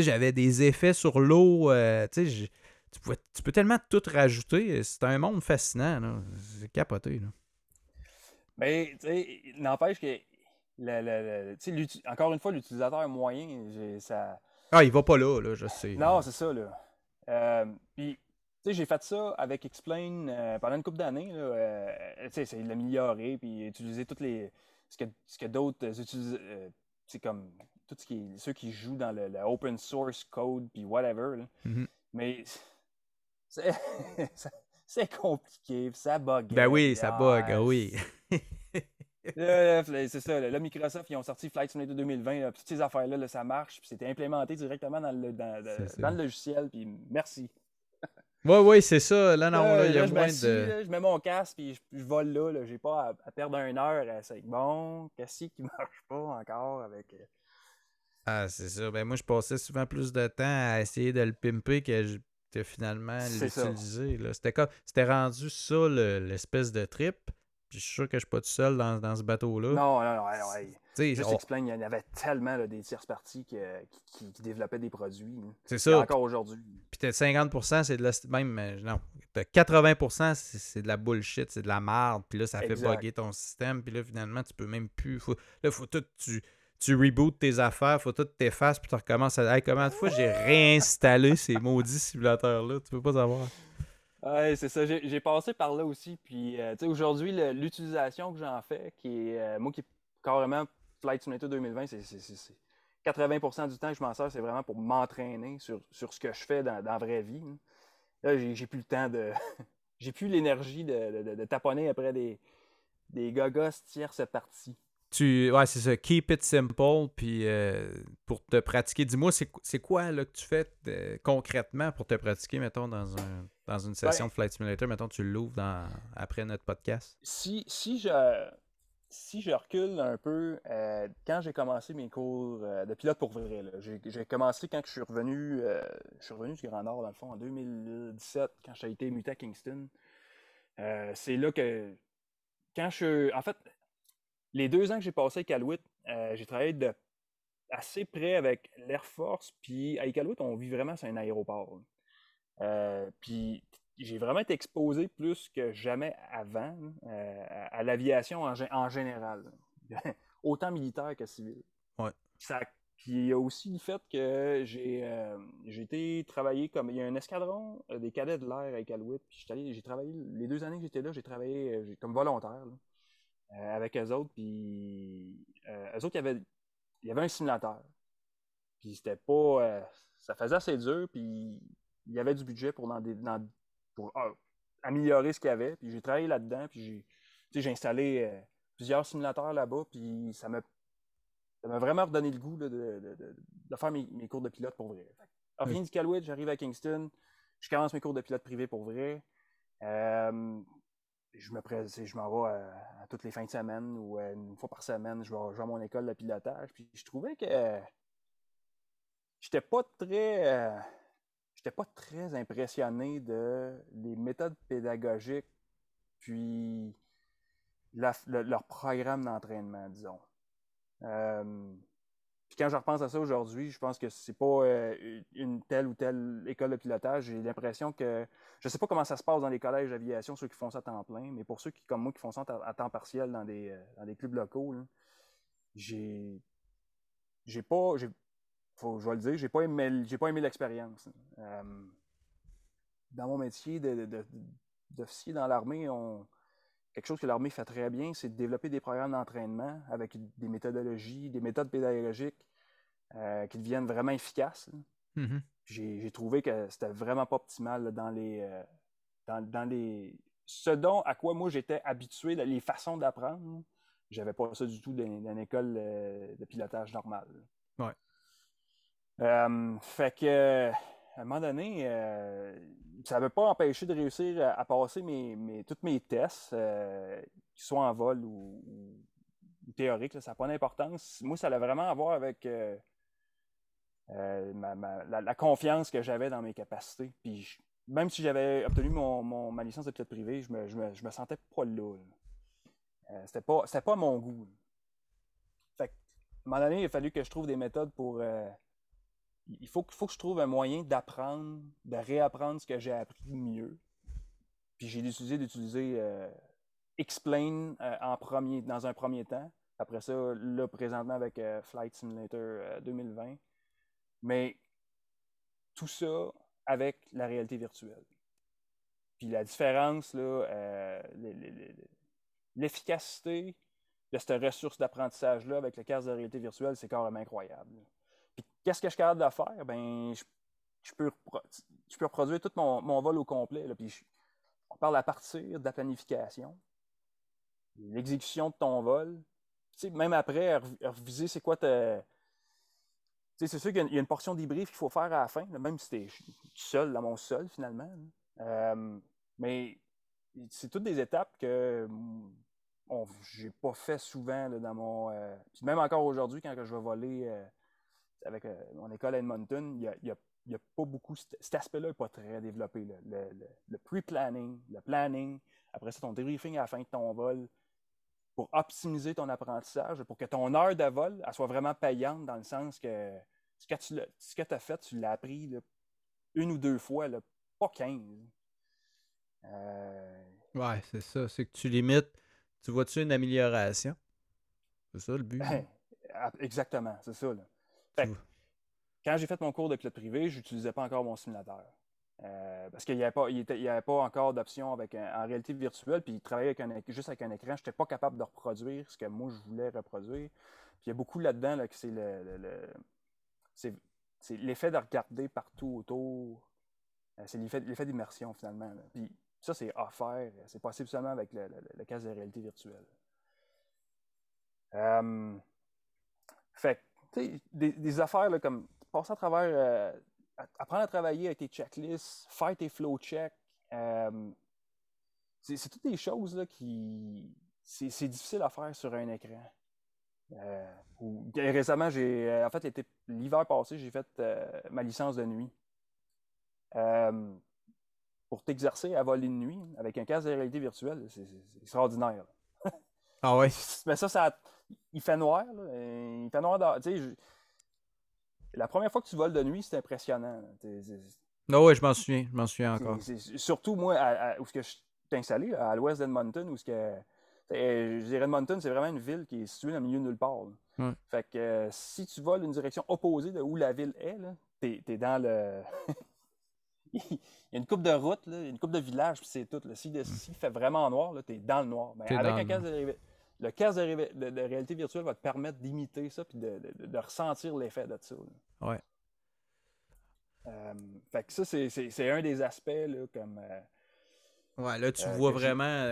j'avais des effets sur l'eau. Euh, tu, tu peux tellement tout rajouter. C'est un monde fascinant. C'est capoté. Là. Mais, tu sais, n'empêche que, le, encore une fois, l'utilisateur moyen, ça. Ah, il va pas là, là je sais. Non, c'est ça, là. Euh, puis, j'ai fait ça avec Explain euh, pendant une couple d'années. Euh, c'est l'améliorer, puis utiliser toutes les. Ce que, ce que d'autres utilisent. c'est comme tout ce qui est, ceux qui jouent dans le, open source code, puis whatever. Mm-hmm. Mais c'est compliqué, ça bug. Ben oui, ça bug, ah, oui. c'est ça. Là, Microsoft, ils ont sorti Flight Simulator 2020. toutes ces affaires-là, ça marche. Puis c'était implémenté directement dans le, dans, dans le logiciel. Puis merci. Oui, oui, c'est ça. Là, non, là, il y a moins de. je mets mon casque puis je, vole là. là. J'ai pas à, perdre une heure à essayer. Bon, qu'est-ce qui marche pas encore avec. Ah, c'est ça. Ben, moi, je passais souvent plus de temps à essayer de le pimper que, finalement l'utiliser. C'était rendu ça l'espèce de trip. Puis je suis sûr que je suis pas tout seul dans, dans ce bateau-là. Non, non, non. non Juste on... il y en avait tellement des tierces parties qui, qui, développaient des produits. C'est ça. Encore aujourd'hui. Puis peut-être 50%, c'est de la. Même, euh, non. 80%, c'est de la bullshit, c'est de la merde. Puis là, ça fait bugger ton système. Puis là, finalement, tu peux même plus. Faut... Là, faut tout. Tu, tu rebootes tes affaires, faut tout t'effacer, puis tu recommences à. Combien de fois j'ai réinstallé ces maudits simulateurs-là? Tu peux pas savoir. Ouais, c'est ça. J'ai passé par là aussi. Puis, euh, tu sais, aujourd'hui, l'utilisation que j'en fais, qui est, euh, moi, qui carrément Flight Simulator 2020, c'est 80% du temps que je m'en sers, c'est vraiment pour m'entraîner sur, ce que je fais dans, la vraie vie. Là, j'ai plus le temps de. j'ai plus l'énergie de, taponner après des, des gogos tierces parties. Tu, ouais, c'est ça. Keep it simple. Puis euh, pour te pratiquer, dis-moi, c'est quoi là, que tu fais euh, concrètement pour te pratiquer, mettons, dans, un, dans une session ben de Flight Simulator? Mettons, tu l'ouvres après notre podcast? Si, si je si je recule un peu, euh, quand j'ai commencé mes cours de pilote pour vrai, j'ai commencé quand je suis revenu, je suis revenu du Grand Nord, dans le fond, en 2017, quand j'ai été muté à Kingston. c'est là que, quand je En fait, les deux ans que j'ai passé avec Alouette, j'ai travaillé de assez près avec l'Air Force. Puis à Iqaluit, on vit vraiment sur un aéroport. Euh, puis j'ai vraiment été exposé plus que jamais avant euh, à, l'aviation en, général. Autant militaire que civil. Ouais. puis il y a aussi le fait que j'ai euh, été travailler comme. Il y a un escadron des cadets de l'air à Iqaluit. Puis j'ai travaillé, les deux années que j'étais là, j'ai travaillé comme volontaire avec eux autres. Puis eux autres, il y avait il y avait un simulateur. Puis c'était pas. Euh, ça faisait assez dur, puis il y avait du budget pour, dans pour ah, améliorer ce qu'il y avait. Puis j'ai travaillé là-dedans, puis j'ai installé euh, plusieurs simulateurs là-bas, puis ça m'a m'a vraiment redonné le goût de, faire mes, cours de pilote pour vrai. Rien du Calwood, j'arrive à Kingston, je commence mes cours de pilote privé pour vrai. Euh, je me je m'en vais à, toutes les fins de semaine ou euh, une fois par semaine, je vais, à mon école de pilotage. Puis je trouvais que j'étais pas très euh, j'étais pas très impressionné de les méthodes pédagogiques puis leur programme d'entraînement, disons. Euh, quand je repense à ça aujourd'hui, je pense que c'est pas euh, une telle ou telle école de pilotage. J'ai l'impression que je sais pas comment ça se passe dans les collèges d'aviation, ceux qui font ça à temps plein, mais pour ceux qui, comme moi, qui font ça à, temps partiel dans des, euh, dans des clubs locaux, j'ai j'ai pas faut, je vais le dire, j'ai pas aimé j'ai pas aimé l'expérience. Euh, dans mon métier d'officier dans l'armée, on quelque chose que l'armée fait très bien, c'est de développer des programmes d'entraînement avec des méthodologies, des méthodes pédagogiques euh, qui deviennent vraiment efficaces. Mm-hmm. J'ai trouvé que c'était vraiment pas optimal dans les, euh, dans, les. Ce dont à quoi moi j'étais habitué, les façons d'apprendre, j'avais pas ça du tout dans, une école euh, de pilotage normale. Ouais. fait que à un moment donné, euh, ça n'avait pas empêché de réussir à, passer mes, tous mes tests, euh, qu'ils soient en vol ou, théoriques, ça n'a pas d'importance. Moi, ça allait vraiment à voir avec euh, la, confiance que j'avais dans mes capacités. Puis même si j'avais obtenu ma licence de pilote privé, je me, me, sentais pas là. c'était pas, pas mon goût. Fait à un moment donné, il a fallu que je trouve des méthodes pour il faut, que je trouve un moyen d'apprendre, de réapprendre ce que j'ai appris mieux. Puis j'ai décidé d'utiliser euh, Explain euh, en premier, dans un premier temps. Après ça, là, présentement avec euh, Flight Simulator 2020. Mais tout ça avec la réalité virtuelle. Puis la différence, là, l'efficacité de cette ressource d'apprentissage-là avec le casque de réalité virtuelle, c'est carrément incroyable. Qu'est-ce que je suis capable de faire? Ben, je, peux, reproduire tout mon, vol au complet. puis on parle à partir de la planification, l'exécution de ton vol. même après, reviser c'est quoi ta. c'est sûr qu'il y a une portion débrief qu'il faut faire à la fin, même si tu es seul dans mon sol finalement. Euh, mais c'est toutes des étapes que j'ai pas fait souvent dans mon. Euh, même encore aujourd'hui, quand je vais voler euh, avec euh, mon école à Edmonton, il n'y a, pas beaucoup. Cet aspect-là n'est pas très développé. Le, pre-planning, le planning, après ça, ton debriefing à la fin de ton vol, pour optimiser ton apprentissage, pour que ton heure de vol soit vraiment payante dans le sens que ce que tu as fait, tu l'as appris une ou deux fois, pas 15. Euh... Ouais, c'est ça. C'est que tu limites. Tu vois-tu une amélioration? C'est ça le but? exactement, c'est ça. Là quand j'ai fait mon cours de pilote privé, je n'utilisais pas encore mon simulateur. Euh, parce qu'il n'y avait, pas, avait pas encore d'option avec en réalité virtuelle, puis travailler avec juste avec un écran, je n'étais pas capable de reproduire ce que moi je voulais reproduire. Puis il y a beaucoup là-dedans là, que c'est le, c'est l'effet de regarder partout autour. Euh, c'est l'effet d'immersion finalement. Puis ça, c'est à faire. C'est possible seulement avec le, cas de réalité virtuelle. Euh, fait des, affaires comme passer à travers, euh, apprendre à travailler avec tes checklists, faire tes flow checks. Euh, c'est toutes des choses là, qui. C'est difficile à faire sur un écran. Euh, récemment, j'ai. En fait, l'hiver passé, j'ai fait ma licence de nuit. pour t'exercer à voler de nuit avec un casque de réalité virtuelle, c'est extraordinaire. Ah ouais? Mais ça, ça, il fait noir. Là. Il fait noir. Sais, la première fois que tu voles de nuit, c'est impressionnant. Non, ah oui, je m'en souviens. Je m'en souviens encore. surtout, moi, où ce que je suis installé, à l'ouest d'Edmonton, où ce que. Je dirais Edmonton, c'est vraiment une ville qui est située dans le milieu de nulle part. Fait que euh, si tu voles une direction opposée de où la ville est, t'es es dans le. il y a une coupe de route, là, une coupe de village, puis c'est tout. S'il si, fait vraiment noir, tu es dans le noir. Mais avec un casque de, le casque de, réalité virtuelle va te permettre d'imiter ça puis de, ressentir l'effet de ça. Ouais. Euh, fait que ça, c'est un des aspects là, comme. Euh, ouais, là, tu euh, vois vraiment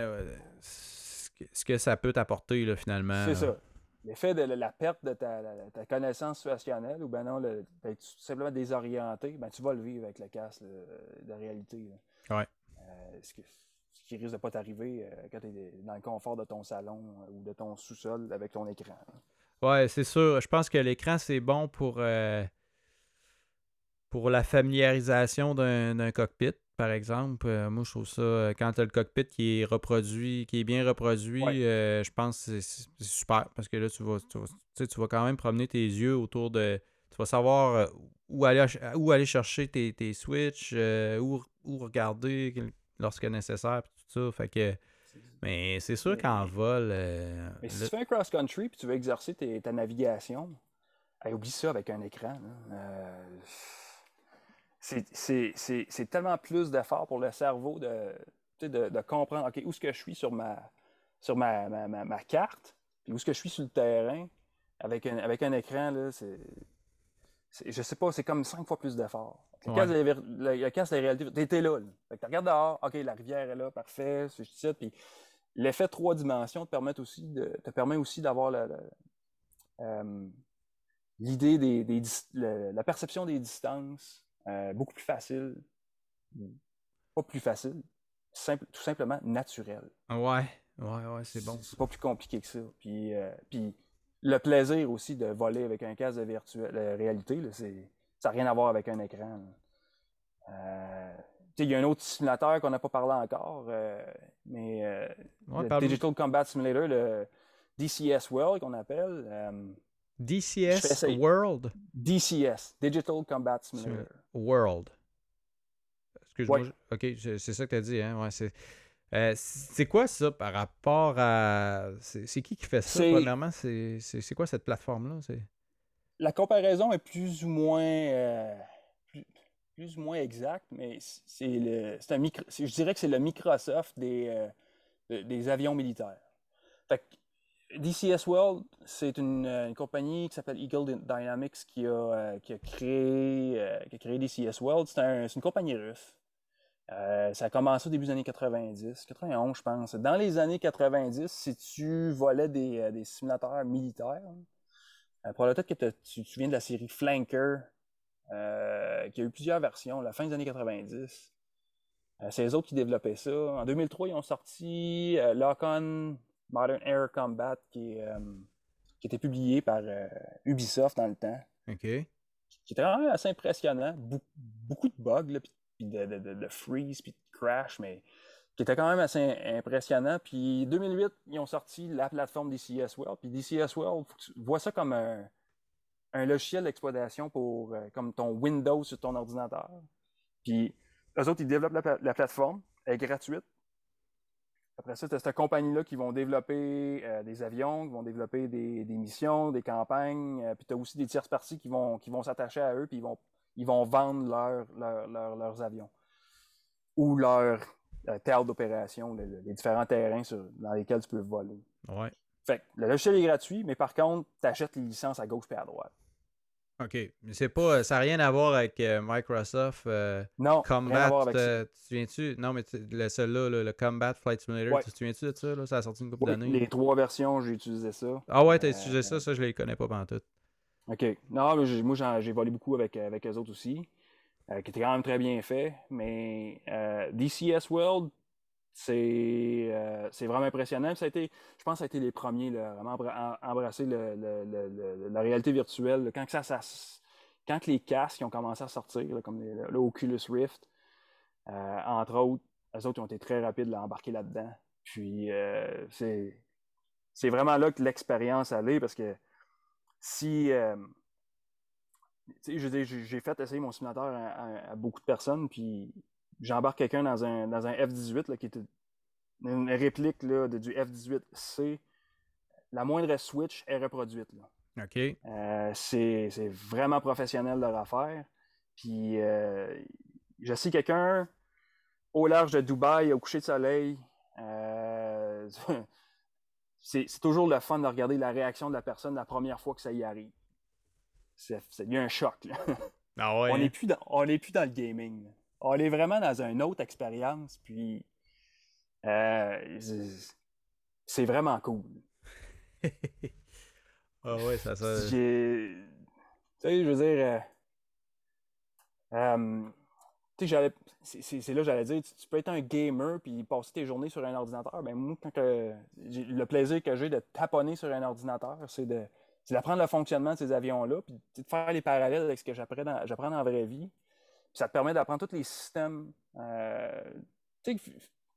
ce que, ça peut t'apporter finalement. C'est ça. L'effet de la perte de ta, connaissance situationnelle ou ben non, d'être simplement désorienté, ben tu vas le vivre avec le casque de réalité. Ouais. ce, qui risque de pas t'arriver quand tu es dans le confort de ton salon ou de ton sous-sol avec ton écran. Ouais, c'est sûr. Je pense que l'écran, c'est bon pour pour la familiarisation d'un cockpit, par exemple. Euh, moi, je trouve ça, euh, quand tu as le cockpit qui est reproduit, qui est bien reproduit, euh, je pense que c'est super parce que là, tu vas, tu, vas, quand même promener tes yeux autour de. Tu vas savoir où aller, où aller chercher tes, tes switches, où, où, regarder lorsque nécessaire, tout ça. Fait que. Mais c'est sûr qu'en vol. mais si tu fais un cross-country puis tu veux exercer ta navigation, oublie ça avec un écran c'est tellement plus d'efforts pour le cerveau de, de, comprendre, OK, où est-ce que je suis sur ma, sur ma, ma, carte, puis où est-ce que je suis sur le terrain, avec un, avec un écran, là, c'est. Je sais pas, c'est comme cinq fois plus d'efforts. Le, casque de, réalité, t'étais là. là. tu regardes dehors, OK, la rivière est là, parfait, c'est ça. Puis l'effet trois dimensions te permet aussi de, te permet aussi d'avoir euh, l'idée des, la perception des distances, euh, beaucoup plus facile. Pas plus facile, tout simplement naturel. Ouais, ouais, ouais, c'est bon. C'est pas plus compliqué que ça. Puis, euh, puis le plaisir aussi de voler avec un casque de virtuel, réalité, ça n'a rien à voir avec un écran. Euh, il y a un autre simulateur qu'on n'a pas parlé encore, mais le Digital Combat Simulator, le DCS World qu'on appelle. DCS World? DCS, Digital Combat Simulator. World. Excuse-moi. Ok, c'est ça que tu as dit, hein? Ouais, c'est. Euh, c'est quoi ça par rapport à. C'est qui qui fait ça, premièrement? C'est quoi cette plateforme-là? La comparaison est plus ou moins. Euh, plus, ou moins exacte, mais c'est le. Un micro, je dirais que c'est le Microsoft des, euh, des avions militaires. Fait DCS World, c'est une, compagnie qui s'appelle Eagle Dynamics qui a, qui a créé, qui a créé DCS World. C'est une compagnie russe. Euh, ça a commencé au début des années 90, 91, je pense. Dans les années 90, si tu volais des, des simulateurs militaires, pour le que tu, tu viens de la série Flanker, qui a eu plusieurs versions, la fin des années 90. c'est eux autres qui développaient ça. En 2003, ils ont sorti Lock-On Modern Air Combat qui, euh, qui était publié par euh, Ubisoft dans le temps. OK. Qui était vraiment assez impressionnant. beaucoup de bugs, puis de, de, freeze, puis de crash, mais qui était quand même assez impressionnant. Puis 2008, ils ont sorti la plateforme DCS World. Puis DCS World, vois ça comme un, un logiciel d'exploitation pour euh, comme ton Windows sur ton ordinateur. Puis eux autres, ils développent la, la plateforme, elle est gratuite. Après ça, tu as cette compagnie-là qui vont développer euh, des avions, qui vont développer des, missions, des campagnes. Euh, puis tu as aussi des tierces parties qui vont, qui vont s'attacher à eux, puis ils vont, ils vont vendre leurs avions ou leurs euh, d'opération, les, différents terrains dans lesquels tu peux voler. Ouais. Fait le logiciel est gratuit, mais par contre, tu achètes les licences à gauche et à droite. OK. Mais c'est pas. Ça n'a rien à voir avec euh, Microsoft. Euh, non, Combat. Rien avec euh, tu viens-tu? Non, mais le, celui-là, le, Combat Flight Simulator, tu te souviens-tu de ça? Là? Ça a sorti une couple d'années. Les trois versions, j'ai utilisé ça. Ah ouais, t'as utilisé ça? Ça, je les connais pas pendant tout. OK. Non, moi, j'ai volé beaucoup avec, avec eux autres aussi. qui était quand même très bien fait. Mais DCS World, euh, c'est vraiment impressionnant. Ça a été, je pense que ça a été les premiers là, vraiment embrasser la réalité virtuelle. Quand, ça, ça, quand les casques ont commencé à sortir, comme le Oculus Rift, euh, entre autres, eux autres ont été très rapides à embarquer là-dedans. Puis euh, c'est vraiment là que l'expérience allait parce que si j'ai fait essayer mon simulateur à, beaucoup de personnes, puis j'embarque quelqu'un dans un, dans un F-18 là, qui est une réplique là, de, du F-18C. La moindre switch est reproduite. Là. OK. Euh, c'est vraiment professionnel leur affaire. Puis, euh, je sais quelqu'un au large de Dubaï, au coucher de soleil. Euh, c'est toujours le fun de regarder la réaction de la personne la première fois que ça y arrive. C'est un choc. Ah ouais. On n'est plus, dans, plus dans le gaming. On est vraiment dans une autre expérience. Puis, euh, c'est vraiment cool. ah ouais, ça, ça. Tu sais, je veux dire. Euh, c'est là j'allais dire, tu, peux être un gamer puis passer tes journées sur un ordinateur. Ben moi, quand le plaisir que j'ai de taponner sur un ordinateur, c'est de d'apprendre le fonctionnement de ces avions-là, puis de faire les parallèles avec ce que j'apprends dans, la vraie vie. Ça te permet d'apprendre tous les systèmes. Euh,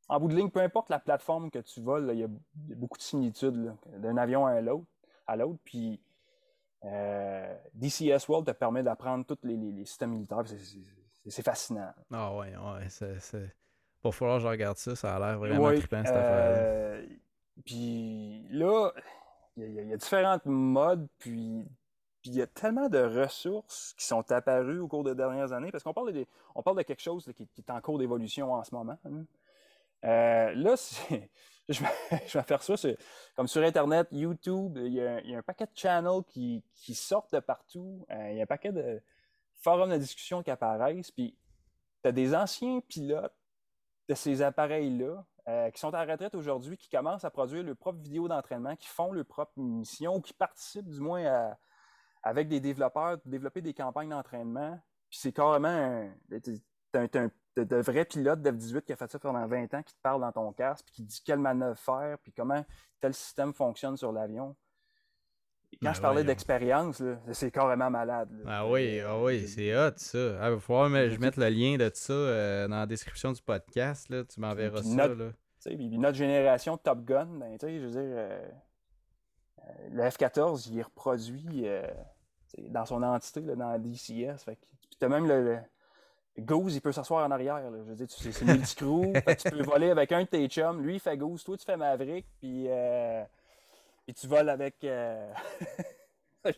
en bout de ligne, peu importe la plateforme que tu voles, il y, a beaucoup de similitudes d'un avion à l'autre. À l'autre. Puis euh, DCS World te permet d'apprendre tous les, les, systèmes militaires. C'est fascinant. Ah ouais, ouais. C'est, Pour falloir que je regarde ça, ça a l'air vraiment trippant cette affaire. Euh, puis là, il y, a différentes modes, puis il y a tellement de ressources qui sont apparues au cours des dernières années, parce qu'on parle de, on parle de quelque chose qui, est en cours d'évolution en ce moment. Hein. Euh, là, je, vais faire ça, comme sur Internet, YouTube, il y, a, un paquet de channels qui, sortent de partout, euh, il y a un paquet de forums de discussion qui apparaissent, puis tu as des anciens pilotes de ces appareils-là euh, qui sont en retraite aujourd'hui, qui commencent à produire leurs propres vidéos d'entraînement, qui font leurs propres missions ou qui participent du moins avec des développeurs développer des campagnes d'entraînement. Puis c'est carrément un, un, de, vrai pilote d'F-18 qui a fait ça pendant 20 ans, qui te parle dans ton casque, puis qui dit quelle manœuvre faire, puis comment tel système fonctionne sur l'avion. Quand ben je parlais d'expérience, c'est carrément malade. Ah oui, ah oui, c'est hot ça. Il ah, va falloir que je mette le lien de ça euh, dans la description du podcast. Là. Tu m'enverras ça. Notre, là. notre génération Top Gun, ben, je veux dire, euh, euh, le F-14, il est reproduit dans son entité là, dans DCS. Fait tu as même le, Goose, il peut s'asseoir en arrière. Je veux dire, c'est multi-crew. tu peux voler avec un de tes chums. Lui, il fait Goose. Toi, tu fais Maverick. Puis, puis tu voles avec. Euh,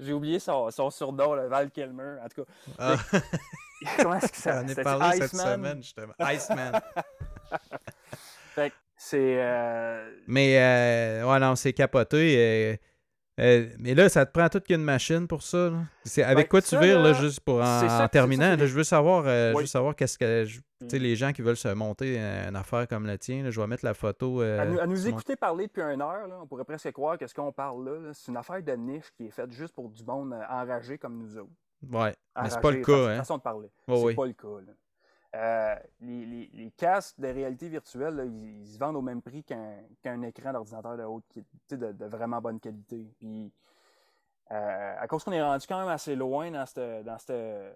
j'ai oublié son, son surnom, le Val Kilmer. En tout cas. Ah. Comment est-ce que ça On est parlé cette semaine, justement. Iceman. fait c'est. Euh... Mais, euh, ouais, non, c'est capoté. Euh, mais là, ça te prend toute qu'une machine pour ça. C'est avec ben, quoi tu vires, là, juste pour en, terminant? je veux savoir, euh, savoir qu'est-ce que. Tu sais, mm. les gens qui veulent se monter une affaire comme la tienne, je vais mettre la photo. Euh, à nous, écouter parler depuis une heure, on pourrait presque croire que ce qu'on parle là, c'est une affaire de niche qui est faite juste pour du monde enragé comme nous autres. Ouais, mais c'est pas le cas. Hein. façon de parler. c'est pas le cas. Euh, les, casques de réalité virtuelle, ils, se vendent au même prix qu'un écran d'ordinateur de haute de, de, vraiment bonne qualité. Puis, euh, à cause qu'on est rendu quand même assez loin dans cette, dans cette, euh,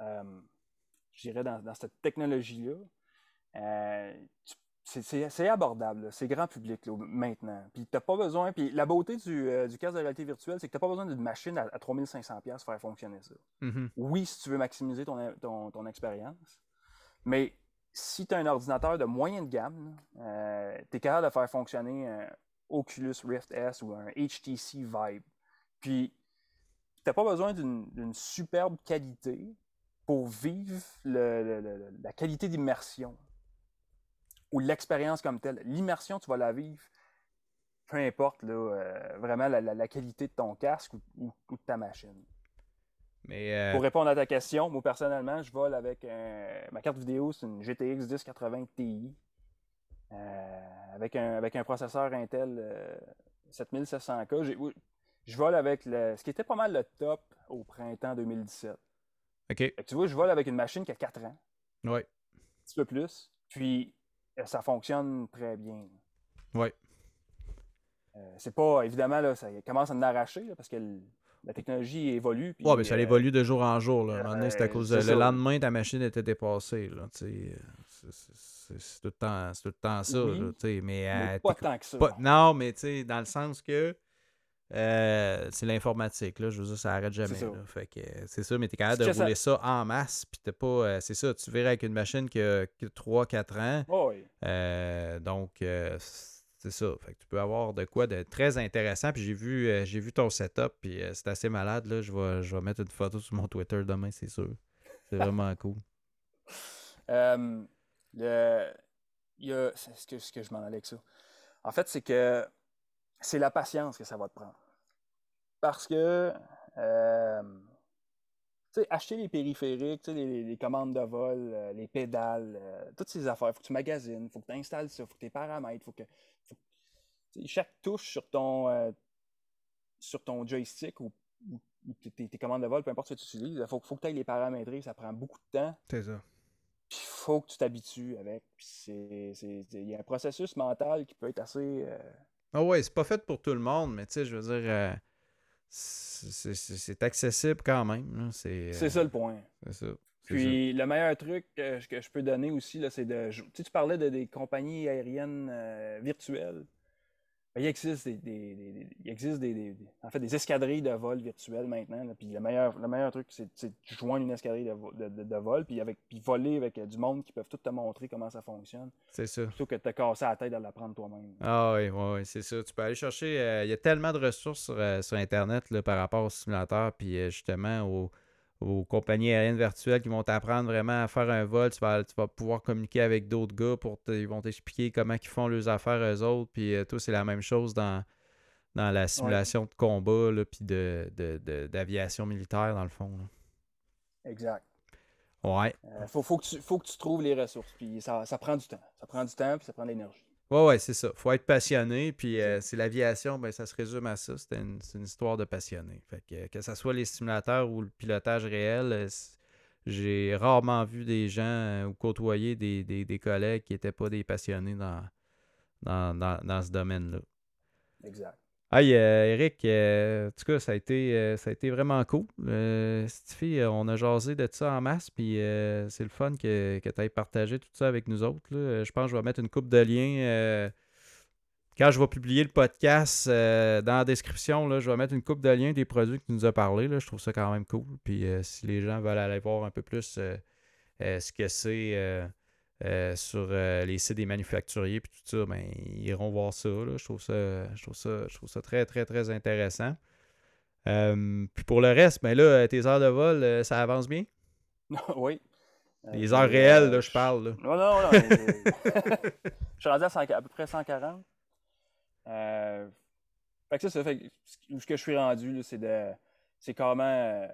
dans, dans, cette technologie-là, c'est abordable, c'est grand public maintenant. Puis t'as pas besoin. Puis la beauté du, euh, casque de réalité virtuelle, c'est que t'as pas besoin d'une machine à, 3500$ pour faire fonctionner ça. Mm-hmm. Oui, si tu veux maximiser ton, ton, expérience, mais si tu as un ordinateur de moyenne gamme, euh, tu es capable de faire fonctionner un Oculus Rift S ou un HTC Vibe. Puis, tu pas besoin d'une superbe qualité pour vivre la qualité d'immersion ou l'expérience comme telle. L'immersion, tu vas la vivre, peu importe là, euh, vraiment la, qualité de ton casque ou, de ta machine. Mais euh, Pour répondre à ta question, moi personnellement, je vole avec ma carte vidéo, c'est une GTX 1080 Ti. Euh, avec, un, avec un processeur Intel 7700K. Je vole avec le, ce qui était pas mal le top au printemps 2017. OK. tu vois, je vole avec une machine qui a 4 ans. Oui. Un petit peu plus. Puis ça fonctionne très bien. Oui. Euh, c'est pas, évidemment, là, ça commence à en arracher parce que la technologie évolue. Oui, mais ça euh, évolue de jour en jour. Là. À cause de, le lendemain, ta machine était dépassée. Là, c'est, tout le temps, tout le temps ça. là, mais, pas tant que ça. non, mais dans le sens que euh, c'est l'informatique, là. Je veux dire, ça arrête jamais. Fait que c'est ça, mais t'es capable de rouler ça... en masse, puis t'es pas. Euh, c'est ça, tu verrais avec une machine qui a 3-4 ans. Oh oui. Euh, donc, c'est ça. Fait que tu peux avoir de quoi de très intéressant. Puis j'ai vu, j'ai vu ton setup, puis c'est assez malade, là. Je vais, je vais mettre une photo sur mon Twitter demain, c'est sûr. C'est vraiment cool. le... Il y a... Ce que, ce que je m'en allais avec ça. En fait, c'est que c'est la patience que ça va te prendre. Parce que, euh, tu sais, acheter les périphériques, les, les, commandes de vol, euh, les pédales, euh, toutes ces affaires, il faut que tu magasines, il faut que tu installes ça, il faut que tu paramètres, faut que. chaque touche sur ton, sur ton joystick ou, tes, commandes de vol, peu importe ce que tu utilises, il faut, faut, que tu ailles les paramétrer, ça prend beaucoup de temps. C'est ça. Puis il faut que tu t'habitues avec. Il y a un processus mental qui peut être assez ah ouais, c'est pas fait pour tout le monde, mais tu sais, je veux dire, euh, c'est accessible quand même. C'est ça le point. C'est ça. Puis le meilleur truc que, je peux donner aussi, c'est de. Tu, sais, tu parlais de, des compagnies aériennes euh, virtuelles. Ben, il existe des, il existe des, en fait, des escadrilles de vol virtuelles maintenant. puis le meilleur, le meilleur truc, c'est de joindre une escadrille de, vol, puis, avec, puis voler avec euh, du monde qui peuvent tout te montrer comment ça fonctionne. C'est ça. Plutôt que de te casser la tête à l'apprendre toi-même. Ah oui, oui, c'est ça. Tu peux aller chercher. Euh, il y a tellement de ressources sur, euh, sur Internet là, par rapport au simulateur, puis justement au aux compagnies aériennes virtuelles qui vont t'apprendre vraiment à faire un vol. Tu vas, tu vas pouvoir communiquer avec d'autres gars pour ils vont t'expliquer comment ils font leurs affaires eux autres. Puis euh, tout, c'est la même chose dans, dans la simulation de combat là, puis d'aviation de, militaire dans le fond. Exact. Ouais. Il euh, faut, faut, que tu, faut que tu trouves les ressources. Puis ça, ça prend du temps. Ça prend du temps puis ça prend de l'énergie. Ouais, ouais, c'est ça. faut être passionné. Puis euh, c'est l'aviation, ben, ça se résume à ça. C'est une, une, histoire de passionné. Fait que, que ce soit les simulateurs ou le pilotage réel, euh, j'ai rarement vu des gens euh, ou côtoyer des, des, des collègues qui n'étaient pas des passionnés dans, dans, dans, dans ce domaine-là. Exact. Hey, euh, Eric, euh, en tout cas, ça a été, euh, ça a été vraiment cool. Stiffy, on a jasé de ça en masse, puis c'est le fun que, que tu aies partagé tout ça avec nous autres. Je pense que je vais mettre une coupe de liens. quand je vais publier le podcast, dans la description, là, je vais mettre une coupe de liens des produits que tu nous as parlé. Je trouve ça quand même cool. Puis si les gens veulent aller voir un peu plus ce que c'est euh, sur euh, les sites des manufacturiers puis tout ça, ben, ils iront voir ça, Je, trouve ça, je, trouve ça, je trouve ça très, très, très intéressant. Euh, puis pour le reste, ben là, tes heures de vol, ça avance bien? oui. Les heures réelles, là, je parle. Non, non, non. je suis rendu à, à peu près 140. fait que ça, ça fait ce que je suis rendu, c'est de. C'est comment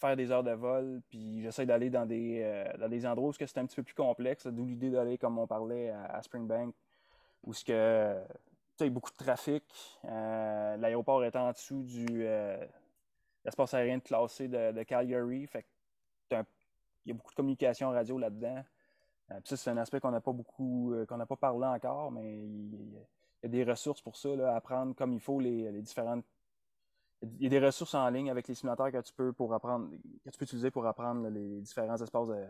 faire des heures de vol, puis j'essaie d'aller dans des, euh, dans des endroits où c'est un petit peu plus complexe, d'où l'idée d'aller, comme on parlait, à, Springbank, où ce que il y a beaucoup de trafic. Euh, l'aéroport est en dessous du euh, l'espace aérien classé de, Calgary. Fait il y a beaucoup de communication radio là-dedans. ça, c'est un aspect qu'on n'a pas beaucoup qu'on pas parlé encore, mais il, y a des ressources pour ça, là, apprendre comme il faut les, les différentes il y a des ressources en ligne avec les simulateurs que tu peux pour apprendre que tu peux utiliser pour apprendre les différents espaces de,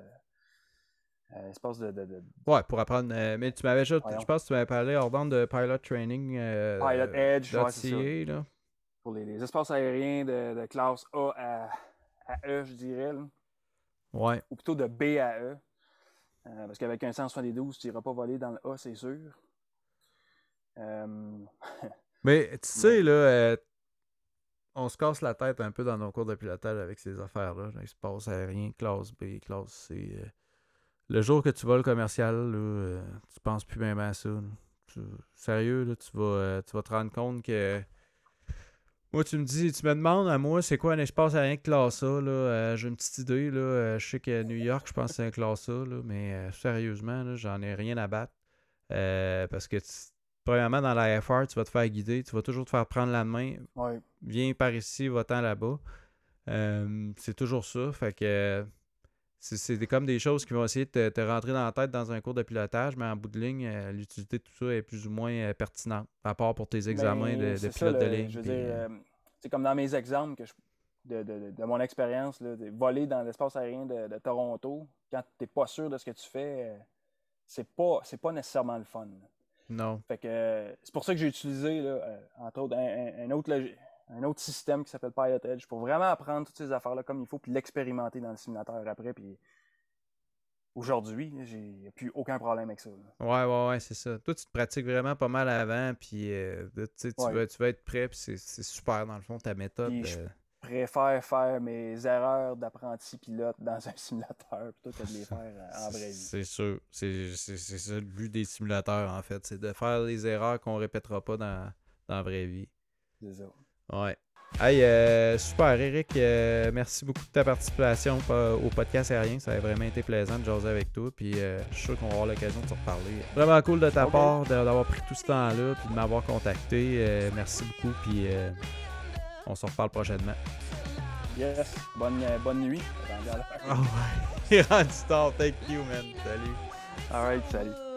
euh, espaces de, de, Ouais, pour apprendre. Euh, mais tu m'avais déjà. Je pense que tu m'avais parlé hors de Pilot Training. Euh, Pilot Edge, ouais, c'est ça. Pour les, espaces aériens de, classe A à, E, je dirais. Ouais. Ou plutôt de B à E. parce qu'avec un 172, tu n'iras pas voler dans le A, c'est sûr. mais tu sais, là, on se casse la tête un peu dans nos cours de pilotage avec ces affaires-là. L'espace aérien, classe B, classe C. Euh. Le jour que tu vas le commercial, là, euh, tu penses plus même à ça. sérieux, là, tu, vas, euh, tu vas te rendre compte que. Moi, tu me dis, tu me demandes à moi, c'est quoi un espace aérien classe A, là, j'ai une petite idée, là, je sais que New York, je pense que c'est un classe A, là, mais sérieusement, j'en ai rien à battre. parce que premièrement, dans la FR, tu vas te faire guider, tu vas toujours te faire prendre la main. Viens par ici, va-t'en là-bas. Euh, c'est toujours ça. Fait que c'est comme des choses qui vont essayer de te, rentrer dans la tête dans un cours de pilotage, mais en bout de ligne, euh, l'utilité de tout ça est plus ou moins euh, pertinente, à part pour tes examens de, de pilote de ligne. Je veux dire, c'est comme dans mes exemples que de, mon expérience, voler dans l'espace aérien de, Toronto, quand tu n'es pas sûr de ce que tu fais, c'est pas, pas nécessairement le fun. Non. Fait que c'est pour ça que j'ai utilisé, là, euh, entre autres, un, un autre, un autre système qui s'appelle Pilot Edge pour vraiment apprendre toutes ces affaires-là comme il faut, puis l'expérimenter dans le simulateur après. Puis aujourd'hui, j'ai plus aucun problème avec ça. là. Ouais, ouais, ouais, c'est ça. Toi, tu te pratiques vraiment pas mal avant, puis euh, tu Ouais. vas, tu vas être prêt, puis c'est super, dans le fond, ta méthode. Puis euh, préfère faire mes erreurs d'apprenti pilote dans un simulateur plutôt que de les faire euh, en vraie vie. C'est sûr. C'est c'est- c'est ça le but des simulateurs, en fait. C'est de faire les erreurs qu'on répétera pas dans, dans la vraie vie. C'est ça. Ouais. Hey, euh, super, Eric. euh, merci beaucoup de ta participation pa- au podcast aérien. Ça a vraiment été plaisant de jaser avec toi. Puis euh, je suis sûr qu'on va avoir l'occasion de se reparler. Vraiment cool de ta part d'avoir pris tout ce temps-là puis de m'avoir contacté. Euh, merci beaucoup. Puis euh, on se reparle prochainement. Yes. Bonne, euh, bonne nuit. Ah ouais. Il est rendu tard. Thank you, man. Salut. All right, salut.